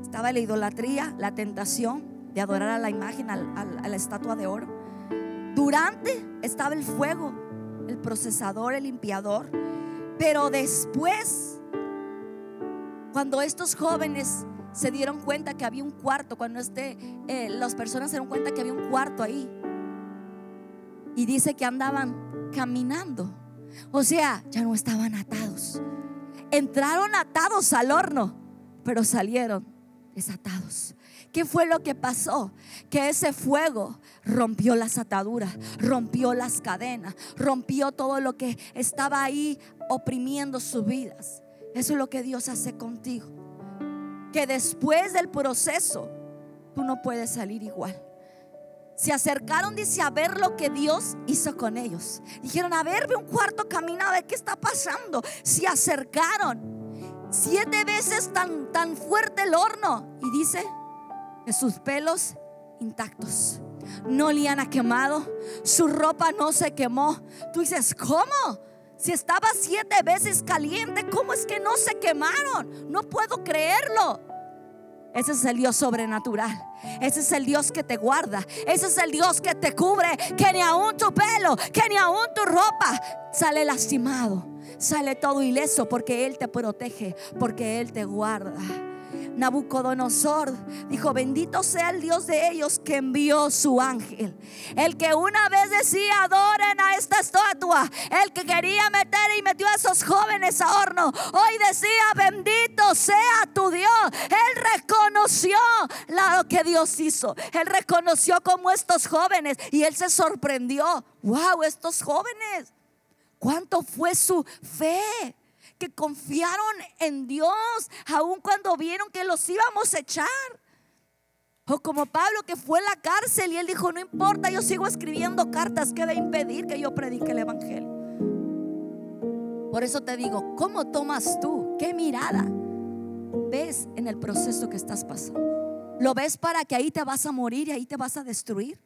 estaba la idolatría, la tentación de adorar a la imagen, a la estatua de oro. Durante estaba el fuego, el procesador, el limpiador. Pero después, cuando estos jóvenes se dieron cuenta que había un cuarto, cuando este, eh, las personas se dieron cuenta que había un cuarto ahí, y dice que andaban caminando, o sea, ya no estaban atados. Entraron atados al horno, pero salieron desatados. ¿Qué fue lo que pasó? Que ese fuego rompió las ataduras, rompió las cadenas, rompió todo lo que estaba ahí oprimiendo sus vidas. Eso es lo que Dios hace contigo. Que después del proceso, tú no puedes salir igual. Se acercaron, dice, a ver lo que Dios hizo con ellos. Dijeron, a ver, ve un cuarto caminado, ¿qué está pasando? Se acercaron. Siete veces tan, tan fuerte el horno. Y dice, sus pelos intactos. No olían a quemado, su ropa no se quemó. Tú dices, ¿cómo? Si estaba siete veces caliente, ¿cómo es que no se quemaron? No puedo creerlo. Ese es el Dios sobrenatural. Ese es el Dios que te guarda. Ese es el Dios que te cubre. Que ni aún tu pelo, que ni aún tu ropa sale lastimado. Sale todo ileso porque Él te protege, porque Él te guarda. Nabucodonosor dijo, bendito sea el Dios de ellos que envió su ángel. El que una vez decía, adoren a esta estatua. El que quería meter y metió a esos jóvenes a horno. Hoy decía, bendito sea tu Dios. Él reconoció lo que Dios hizo. Él reconoció como estos jóvenes y él se sorprendió. Wow, estos jóvenes. ¿Cuánto fue su fe? Que confiaron en Dios, aun cuando vieron que los íbamos a echar. O como Pablo que fue a la cárcel y él dijo, no importa, yo sigo escribiendo cartas que de impedir que yo predique el Evangelio. Por eso te digo, ¿cómo tomas tú? ¿Qué mirada ves en el proceso que estás pasando? ¿Lo ves para que ahí te vas a morir y ahí te vas a destruir?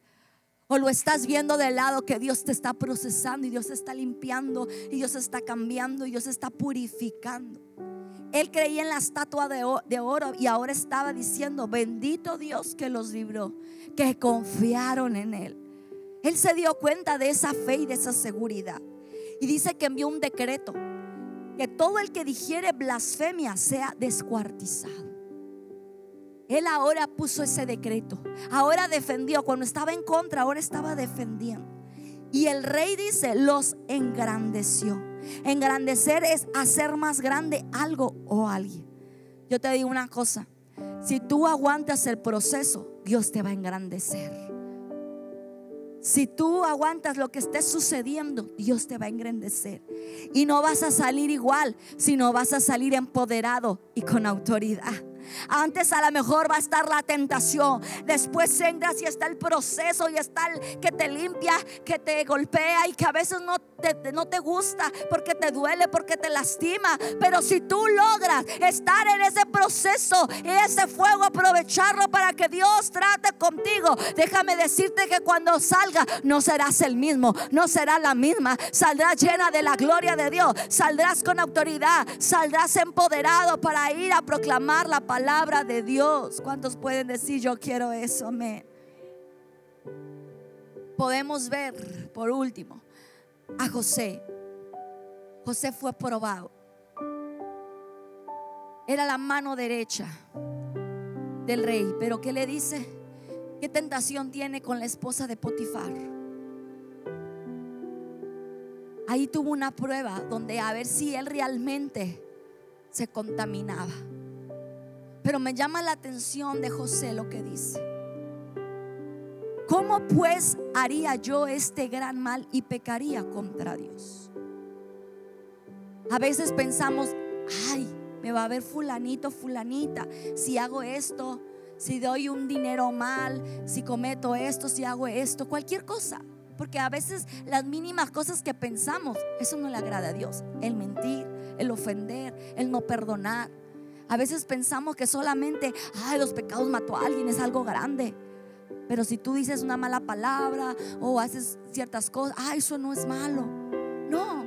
O lo estás viendo del lado que Dios te está procesando y Dios está limpiando y Dios está cambiando y Dios está purificando. Él creía en la estatua de, oro y ahora estaba diciendo, bendito Dios que los libró, que confiaron en Él. Él se dio cuenta de esa fe y de esa seguridad. Y dice que envió un decreto, que todo el que dijere blasfemia sea descuartizado. Él ahora puso ese decreto. Ahora defendió. Cuando estaba en contra, ahora estaba defendiendo. Y el rey dice, los engrandeció. Engrandecer es hacer más grande algo o alguien. Yo te digo una cosa. Si tú aguantas el proceso, Dios te va a engrandecer. Si tú aguantas lo que esté sucediendo, Dios te va a engrandecer. Y no vas a salir igual, sino vas a salir empoderado y con autoridad. Antes a lo mejor va a estar la tentación. Después entras y está el proceso y está el que te limpia, que te golpea y que a veces no te, no te gusta porque te duele, porque te lastima. Pero si tú logras estar en ese proceso y ese fuego, aprovecharlo para que Dios trate contigo, déjame decirte que cuando salga no serás el mismo, no serás la misma. Saldrás llena de la gloria de Dios, saldrás con autoridad, saldrás empoderado para ir a proclamar la palabra palabra de Dios. ¿Cuántos pueden decir yo quiero eso? Amén. Podemos ver, por último, a José. José fue probado. Era la mano derecha del rey. Pero ¿qué le dice? ¿Qué tentación tiene con la esposa de Potifar? Ahí tuvo una prueba donde a ver si él realmente se contaminaba. Pero me llama la atención de José lo que dice. ¿Cómo pues haría yo este gran mal y pecaría contra Dios? A veces pensamos, ay, me va a ver fulanito, fulanita, si hago esto, si doy un dinero mal, si cometo esto, si hago esto, cualquier cosa. Porque a veces las mínimas cosas que pensamos, eso no le agrada a Dios. El mentir, el ofender, el no perdonar. A veces pensamos que solamente, ay, los pecados mató a alguien, es algo grande. Pero si tú dices una mala palabra o haces ciertas cosas, ay, eso no es malo. No.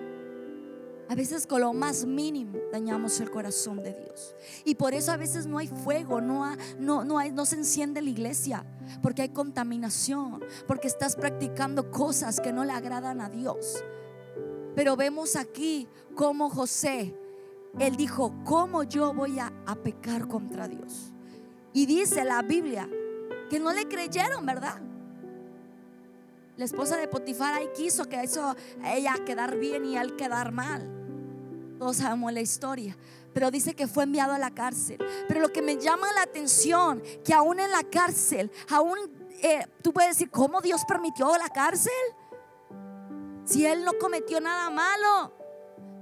A veces con lo más mínimo dañamos el corazón de Dios. Y por eso a veces no hay fuego, no, no, no se enciende la iglesia, porque hay contaminación, porque estás practicando cosas que no le agradan a Dios. Pero vemos aquí cómo José él dijo, ¿cómo yo voy a, pecar contra Dios? Y dice la Biblia que no le creyeron, ¿verdad? La esposa de Potifar ahí quiso que eso ella quedar bien y él quedar mal. Todos sabemos la historia. Pero dice que fue enviado a la cárcel. Pero lo que me llama la atención, que aún en la cárcel, aún eh, tú puedes decir, ¿cómo Dios permitió la cárcel? Si él no cometió nada malo.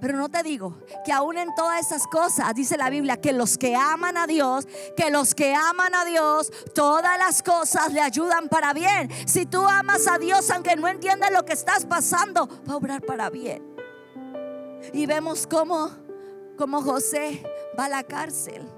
Pero no te digo que aún en todas esas cosas, dice la Biblia, que los que aman a Dios, que los que aman a Dios, todas las cosas le ayudan para bien. Si tú amas a Dios, aunque no entiendas lo que estás pasando, va a obrar para bien. Y vemos cómo, cómo José va a la cárcel.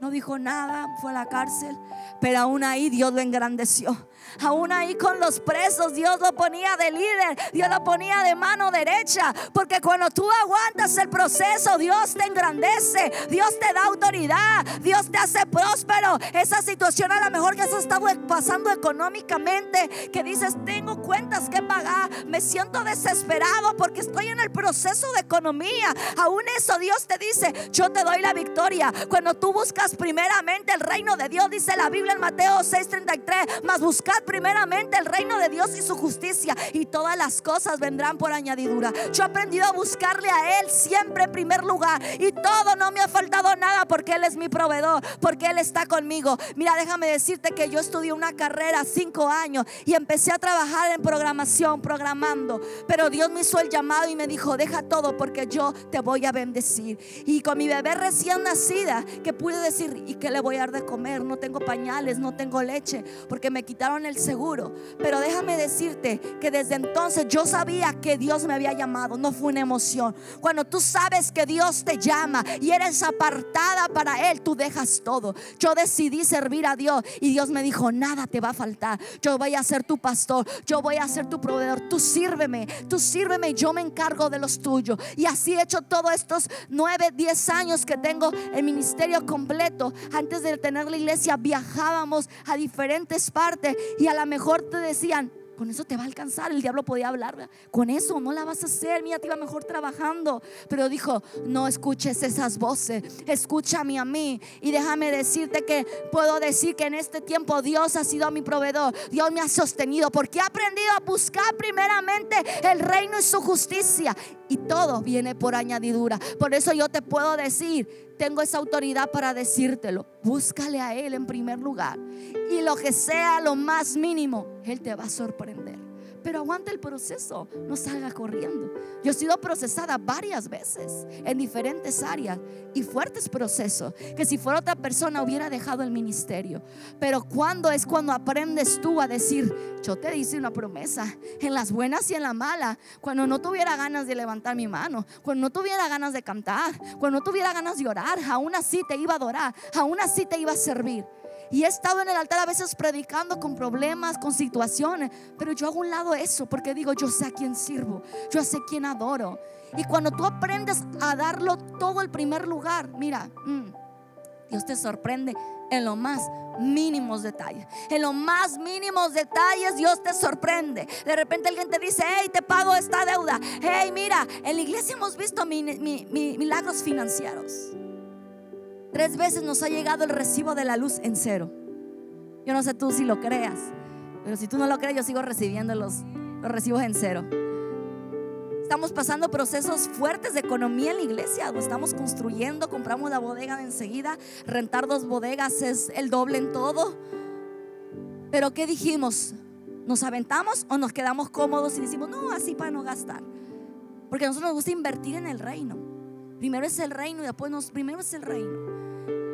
No dijo nada, fue a la cárcel, pero aún ahí Dios lo engrandeció. Aún ahí con los presos Dios lo ponía de líder, Dios lo ponía de mano derecha, porque cuando tú aguantas el proceso, Dios te engrandece, Dios te da autoridad, Dios te hace próspero. Esa situación a lo mejor que has estado pasando económicamente, que dices, tengo cuentas que pagar, me siento desesperado porque estoy en el proceso de economía. Aún eso Dios te dice, yo te doy la victoria. Cuando tú buscas primeramente el reino de Dios, dice la Biblia en Mateo 6:33, más buscar primeramente el reino de Dios y su justicia y todas las cosas vendrán por añadidura. Yo he aprendido a buscarle a Él siempre en primer lugar y todo no me ha faltado nada porque Él es mi proveedor, porque Él está conmigo. Mira, déjame decirte que yo estudié una carrera cinco años y empecé a trabajar en programación, programando, pero Dios me hizo el llamado y me dijo, deja todo porque yo te voy a bendecir. Y con mi bebé recién nacida, que pude decir, ¿y qué le voy a dar de comer? No tengo pañales, no tengo leche, porque me quitaron el seguro. Pero déjame decirte que desde entonces yo sabía que Dios me había llamado. No fue una emoción. Cuando tú sabes que Dios te llama y eres apartada para Él, tú dejas todo. Yo decidí servir a Dios y Dios me dijo, nada te va a faltar. Yo voy a ser tu pastor. Yo voy a ser tu proveedor. Tú sírveme. Tú sírveme y yo me encargo de los tuyos. Y así he hecho todos estos nueve, diez años que tengo el ministerio completo. Antes de tener la iglesia viajábamos a diferentes partes y a lo mejor te decían, Con eso te va a alcanzar. El diablo podía hablar. Con eso no la vas a hacer. Mira, te iba mejor trabajando. Pero dijo, no escuches esas voces. Escúchame a mí. Y déjame decirte que puedo decir que en este tiempo Dios ha sido mi proveedor. Dios me ha sostenido. Porque he aprendido a buscar primeramente el reino y su justicia. Y todo viene por añadidura. Por eso yo te puedo decir, tengo esa autoridad para decírtelo. Búscale a Él en primer lugar. Y lo que sea lo más mínimo, Él te va a sorprender. Pero aguanta el proceso, no salga corriendo. Yo he sido procesada varias veces en diferentes áreas y fuertes procesos que si fuera otra persona hubiera dejado el ministerio. Pero cuando es cuando aprendes tú a decir, yo te hice una promesa en las buenas y en las malas, cuando no tuviera ganas de levantar mi mano, cuando no tuviera ganas de cantar, cuando no tuviera ganas de orar, aún así te iba a adorar, aún así te iba a servir. Y he estado en el altar a veces predicando con problemas, con situaciones, pero yo hago un lado eso porque digo, yo sé a quién sirvo, yo sé a quién adoro. Y cuando tú aprendes a darlo todo el primer lugar, mira, mm, Dios te sorprende en los más mínimos detalles. En los más mínimos detalles Dios te sorprende. De repente alguien te dice, hey, te pago esta deuda. Hey, mira, en la iglesia hemos visto milagros financieros. Tres veces nos ha llegado el recibo de la luz en cero. Yo no sé tú si lo creas, pero si tú no lo crees, yo sigo recibiendo los, los recibos en cero. Estamos pasando procesos fuertes de economía en la iglesia. Lo estamos construyendo, compramos la bodega de enseguida. Rentar dos bodegas es el doble en todo. Pero ¿qué dijimos? ¿Nos aventamos o nos quedamos cómodos y decimos, no, así para no gastar? Porque a nosotros nos gusta invertir en el reino. Primero es el reino y después nos, primero es el reino.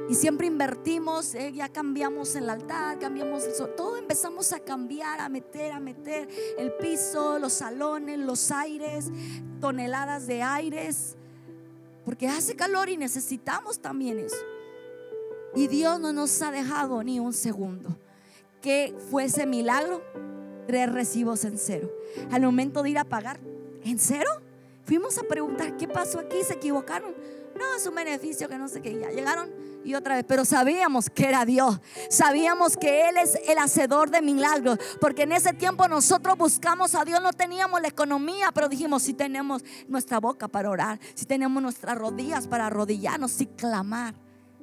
Y siempre invertimos, eh, ya cambiamos el altar, cambiamos todo empezamos a cambiar, a meter, a meter el piso, los salones, los aires, toneladas de aires, porque hace calor y necesitamos también eso. Y Dios no nos ha dejado ni un segundo. Que fuese milagro, tres recibos en cero. Al momento de ir a pagar, ¿en cero? Fuimos a preguntar, ¿qué pasó aquí? ¿Se equivocaron? No, es un beneficio que no sé qué. Ya llegaron y otra vez, pero sabíamos que era Dios. Sabíamos que Él es el hacedor de milagros. Porque en ese tiempo nosotros buscamos a Dios, no teníamos la economía, pero dijimos, si tenemos nuestra boca para orar, si tenemos nuestras rodillas para arrodillarnos y clamar.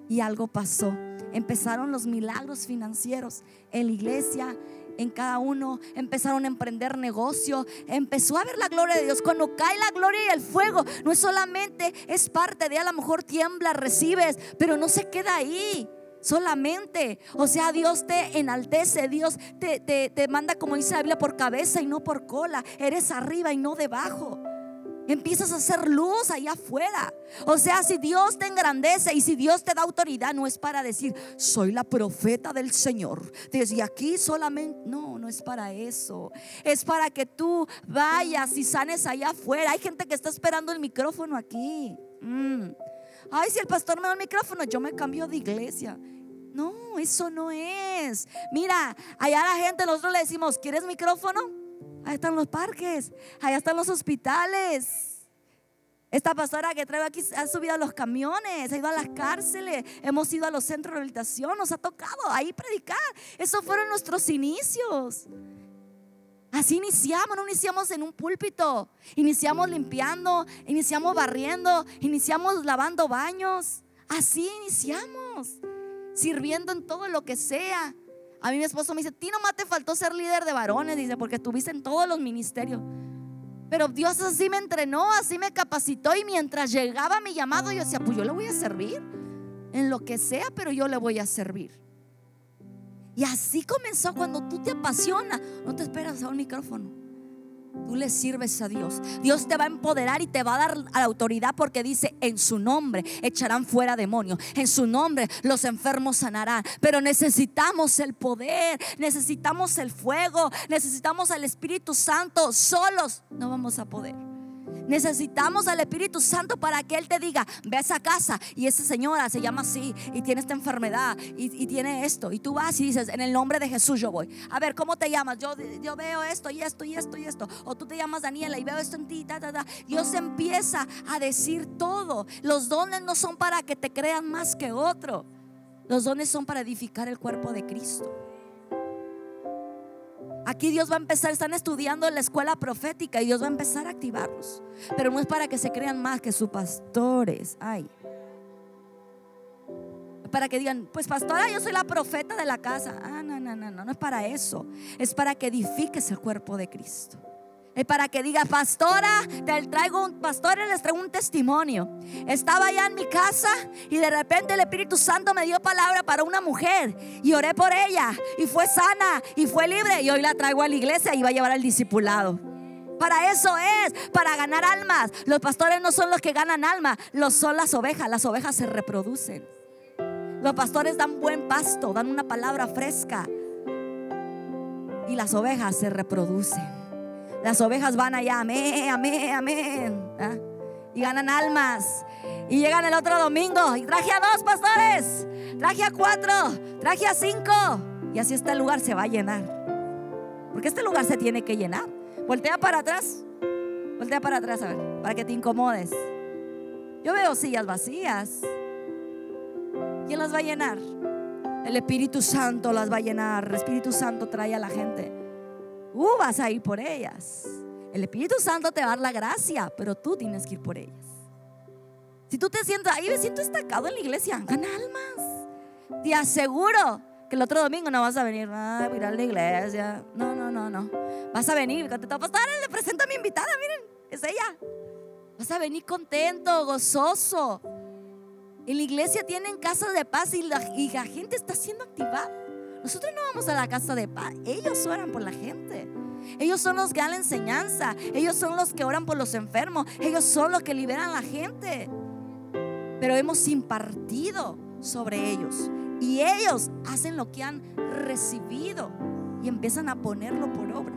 Y algo pasó. Empezaron los milagros financieros en la iglesia en cada uno, empezaron a emprender negocio, empezó a ver la gloria de Dios. Cuando cae la gloria y el fuego, no es solamente, es parte de a lo mejor tiembla, recibes, pero no se queda ahí solamente. O sea, Dios te enaltece, Dios te, te, te, manda, como dice la Biblia, por cabeza y no por cola. Eres arriba y no debajo empiezas a hacer luz allá afuera. O sea, si Dios te engrandece y si Dios te da autoridad, no es para decir, soy la profeta del Señor. Desde aquí solamente, no, no es para eso. Es para que tú vayas y sanes allá afuera. Hay gente que está esperando el micrófono aquí. Mm. Ay, si el pastor me da el micrófono, yo me cambio de iglesia. No, eso no es. Mira, allá la gente, nosotros le decimos, ¿quieres micrófono? Ahí están los parques, allá están los hospitales. Esta pastora que trae aquí ha subido a los camiones, ha ido a las cárceles, hemos ido a los centros de rehabilitación, nos ha tocado ahí predicar. Esos fueron nuestros inicios. Así iniciamos, no iniciamos en un púlpito, iniciamos limpiando, iniciamos barriendo, iniciamos lavando baños. Así iniciamos, sirviendo en todo lo que sea. A mí mi esposo me dice, ti nomás te faltó ser líder de varones, dice, porque estuviste en todos los ministerios. Pero Dios así me entrenó, así me capacitó y mientras llegaba mi llamado yo decía, pues yo le voy a servir en lo que sea, pero yo le voy a servir. Y así comenzó cuando tú te apasionas, no te esperas a un micrófono. Tú le sirves a Dios. Dios te va a empoderar y te va a dar la autoridad porque dice, en su nombre echarán fuera demonios. En su nombre los enfermos sanarán. Pero necesitamos el poder, necesitamos el fuego, necesitamos al Espíritu Santo. Solos no vamos a poder. Necesitamos al Espíritu Santo para que Él te diga, ve a esa casa y esa señora se llama así y tiene esta enfermedad y, tiene esto. Y tú vas y dices, en el nombre de Jesús yo voy. A ver, ¿cómo te llamas? Yo, yo veo esto y esto y esto y esto. O tú te llamas Daniela y veo esto en ti. Dios empieza a decir todo. Los dones no son para que te crean más que otro. Los dones son para edificar el cuerpo de Cristo. Aquí Dios va a empezar, están estudiando en la escuela profética y Dios va a empezar a activarlos. Pero no es para que se crean más que sus pastores. Ay. Para que digan, pues pastora, yo soy la profeta de la casa. Ah, no, no, no, no, no es para eso. Es para que edifiques el cuerpo de Cristo. Es para que diga, pastora, te traigo un pastor, les traigo un testimonio. Estaba allá en mi casa y de repente el Espíritu Santo me dio palabra para una mujer y oré por ella y fue sana y fue libre y hoy la traigo a la iglesia y va a llevar al discipulado. Para eso es, para ganar almas. Los pastores no son los que ganan almas, los son las ovejas. Las ovejas se reproducen. Los pastores dan buen pasto, dan una palabra fresca. Y las ovejas se reproducen. Las ovejas van allá, amén, amén, amén. ¿ah? Y ganan almas. Y llegan el otro domingo y traje a dos pastores, traje a cuatro, traje a cinco. Y así este lugar se va a llenar. Porque este lugar se tiene que llenar. Voltea para atrás. Voltea para atrás, a ver, para que te incomodes. Yo veo sillas vacías. ¿Quién las va a llenar? El Espíritu Santo las va a llenar. El Espíritu Santo trae a la gente. Uh, vas a ir por ellas. El Espíritu Santo te va a dar la gracia, pero tú tienes que ir por ellas. Si tú te sientes ahí, me siento destacado en la iglesia, gana almas. Te aseguro que el otro domingo no vas a venir a mirar la iglesia. No, no, no, no. Vas a venir, te pasar, le presento a mi invitada, miren, es ella. Vas a venir contento, gozoso. En la iglesia tienen casas de paz y la, y la gente está siendo activada. Nosotros no vamos a la casa de paz. Ellos oran por la gente. Ellos son los que dan la enseñanza. Ellos son los que oran por los enfermos. Ellos son los que liberan a la gente. Pero hemos impartido sobre ellos. Y ellos hacen lo que han recibido. Y empiezan a ponerlo por obra.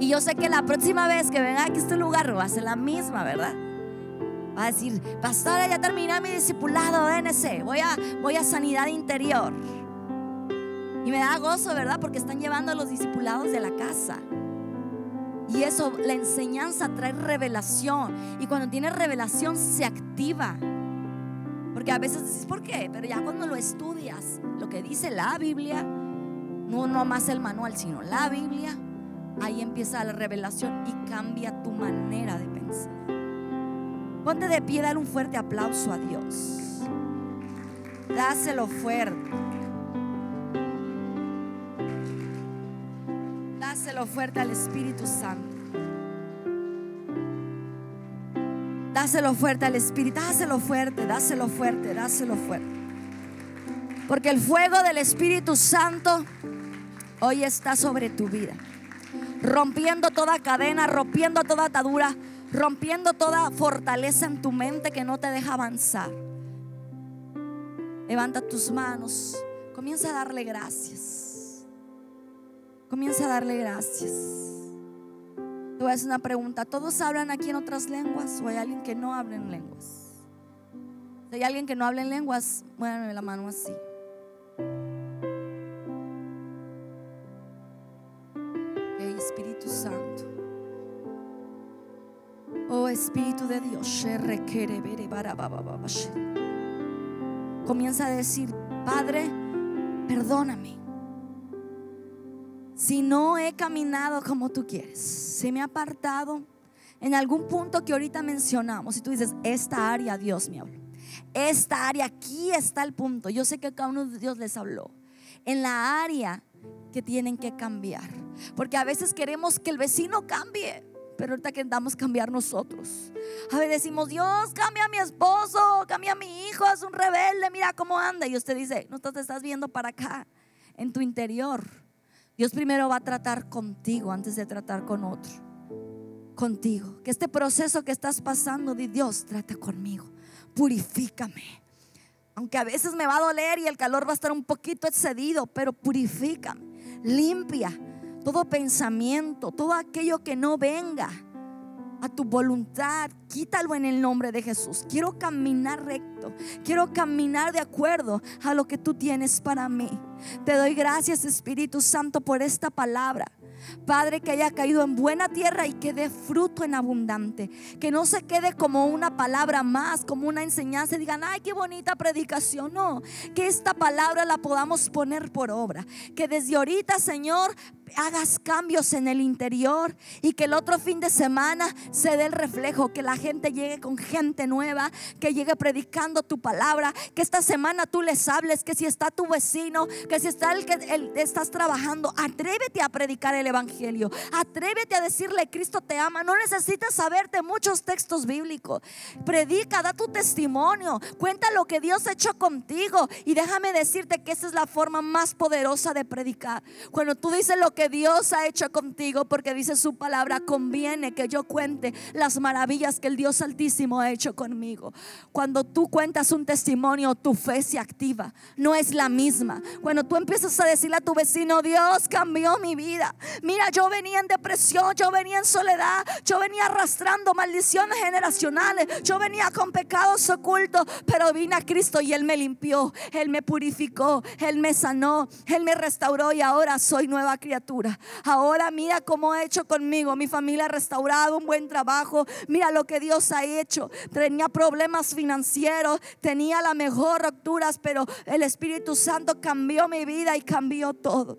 Y yo sé que la próxima vez que venga aquí a este lugar va a ser la misma, ¿verdad? Va a decir, pastora, ya terminé mi discipulado NC. Voy a, voy a sanidad interior. Y me da gozo, ¿verdad? Porque están llevando a los discipulados de la casa. Y eso, la enseñanza trae revelación. Y cuando tiene revelación se activa. Porque a veces dices, ¿por qué? Pero ya cuando lo estudias, lo que dice la Biblia, no, más el manual, sino la Biblia, ahí empieza la revelación y cambia tu manera de pensar. Ponte de pie, dale un fuerte aplauso a Dios. Dáselo fuerte. Dáselo fuerte al Espíritu Santo. Dáselo fuerte al Espíritu. Dáselo fuerte, dáselo fuerte, dáselo fuerte. Porque el fuego del Espíritu Santo hoy está sobre tu vida. Rompiendo toda cadena, rompiendo toda atadura, rompiendo toda fortaleza en tu mente que no te deja avanzar. Levanta tus manos. Comienza a darle gracias. Comienza a darle gracias. Te voy a hacer una pregunta. ¿Todos hablan aquí en otras lenguas o hay alguien que no habla en lenguas? Si hay alguien que no habla en lenguas, muévanme la mano así. Espíritu Santo. Oh Espíritu de Dios, comienza a decir, Padre, perdóname si no he caminado como tú quieres, se me ha apartado en algún punto que ahorita mencionamos, y tú dices, esta área Dios me habló, esta área, aquí está el punto, yo sé que cada uno de Dios les habló, en la área que tienen que cambiar, porque a veces queremos que el vecino cambie, pero ahorita queremos cambiar nosotros. A veces decimos, Dios, cambia a mi esposo, cambia a mi hijo, es un rebelde, mira cómo anda. Y usted dice, no te estás viendo para acá, en tu interior. Dios primero va a tratar contigo antes de tratar con otro. Contigo. Que este proceso que estás pasando, de Dios, trata conmigo. Purifícame. Aunque a veces me va a doler y el calor va a estar un poquito excedido, pero purifícame. Limpia todo pensamiento, todo aquello que no venga a tu voluntad. Quítalo en el nombre de Jesús. Quiero caminar recto. Quiero caminar de acuerdo a lo que tú tienes para mí. Te doy gracias Espíritu Santo por esta palabra. Padre, que haya caído en buena tierra y que dé fruto en abundante. Que no se quede como una palabra más, como una enseñanza y digan, ay, qué bonita predicación. No, que esta palabra la podamos poner por obra. Que desde ahorita, Señor, hagas cambios en el interior y que el otro fin de semana se dé el reflejo, que la gente llegue con gente nueva, que llegue predicando tu palabra, que esta semana tú les hables, que si está tu vecino, que si está el que estás trabajando, atrévete a predicar el evangelio, atrévete a decirle Cristo te ama, no necesitas saberte muchos textos bíblicos. Predica, da tu testimonio, cuenta lo que Dios ha hecho contigo y déjame decirte que esa es la forma más poderosa de predicar. Cuando tú dices lo que Dios ha hecho contigo, porque dice su palabra, conviene que yo cuente las maravillas que el Dios Altísimo ha hecho conmigo. Cuando tú cuentas un testimonio, tu fe se activa, no es la misma. Cuando tú empiezas a decirle a tu vecino, Dios cambió mi vida. Mira, yo venía en depresión, yo venía en soledad, yo venía arrastrando maldiciones generacionales, yo venía con pecados ocultos, pero vine a Cristo y Él me limpió, Él me purificó, Él me sanó, Él me restauró y ahora soy nueva criatura. Ahora mira cómo ha hecho conmigo. Mi familia ha restaurado un buen trabajo. Mira lo que Dios ha hecho. Tenía problemas financieros, tenía las mejor rupturas, pero el Espíritu Santo cambió mi vida y cambió todo.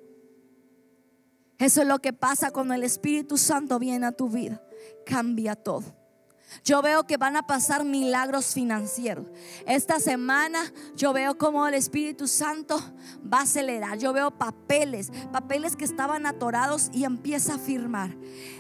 Eso es lo que pasa cuando el Espíritu Santo viene a tu vida. Cambia todo. Yo veo que van a pasar milagros financieros. Esta semana yo veo como el Espíritu Santo va a acelerar. Yo veo papeles, papeles que estaban atorados y empieza a firmar.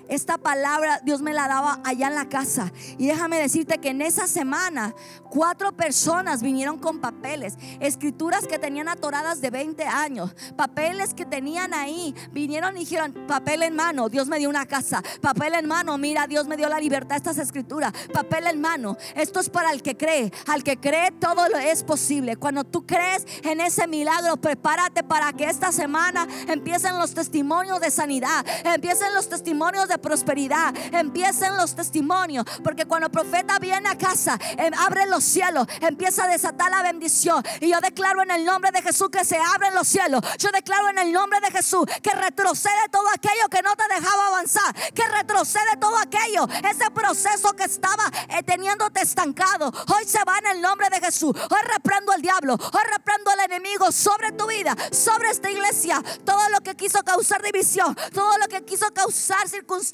Esta palabra Dios me la daba allá en la casa. Y déjame decirte que en esa semana cuatro personas vinieron con papeles, escrituras que tenían atoradas de 20 años, papeles que tenían ahí. Vinieron y dijeron, papel en mano, Dios me dio una casa. Papel en mano, mira, Dios me dio la libertad. Estas escrituras, papel en mano. Esto es para el que cree. Al que cree todo lo es posible. Cuando tú crees en ese milagro, prepárate para que esta semana empiecen los testimonios de sanidad, empiecen los testimonios de prosperidad, empiecen los testimonios, porque cuando el profeta viene a casa, em, abre los cielos, empieza a desatar la bendición. Y yo declaro en el nombre de Jesús que se abren los cielos. Yo declaro en el nombre de Jesús que retrocede todo aquello que no te dejaba avanzar, que retrocede todo aquello, ese proceso que estaba eh, teniéndote estancado. Hoy se va en el nombre de Jesús. Hoy reprendo al diablo, hoy reprendo al enemigo sobre tu vida, sobre esta iglesia. Todo lo que quiso causar división, todo lo que quiso causar circunstancias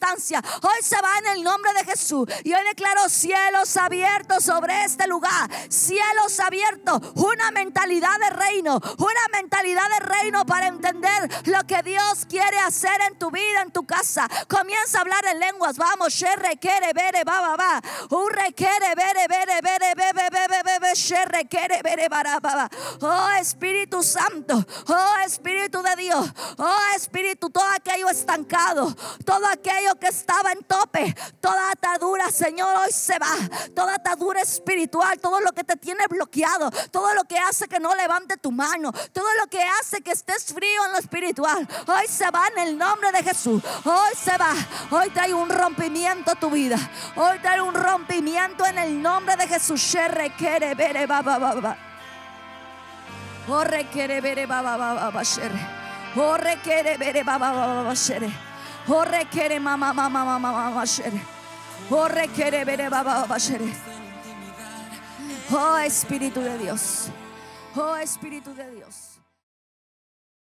Hoy se va en el nombre de Jesús. Y hoy declaro cielos abiertos sobre este lugar. Cielos abiertos. Una mentalidad de reino. Una mentalidad de reino para entender lo que Dios quiere hacer en tu vida, en tu casa. Comienza a hablar en lenguas. Vamos. Requiere, bere, va, va, va. Oh Espíritu Santo. Oh Espíritu de Dios. Oh Espíritu, todo aquello estancado. Todo aquello que estaba en tope, toda atadura, Señor, hoy se va. Toda atadura espiritual, todo lo que te tiene bloqueado, todo lo que hace que no levante tu mano, todo lo que hace que estés frío en lo espiritual, hoy se va en el nombre de Jesús. Hoy se va. Hoy trae un rompimiento a tu vida. Hoy trae un rompimiento en el nombre de Jesús. Oh, Oh, Oh. Oh. Oh, Espíritu de Dios. Oh, Espíritu de Dios.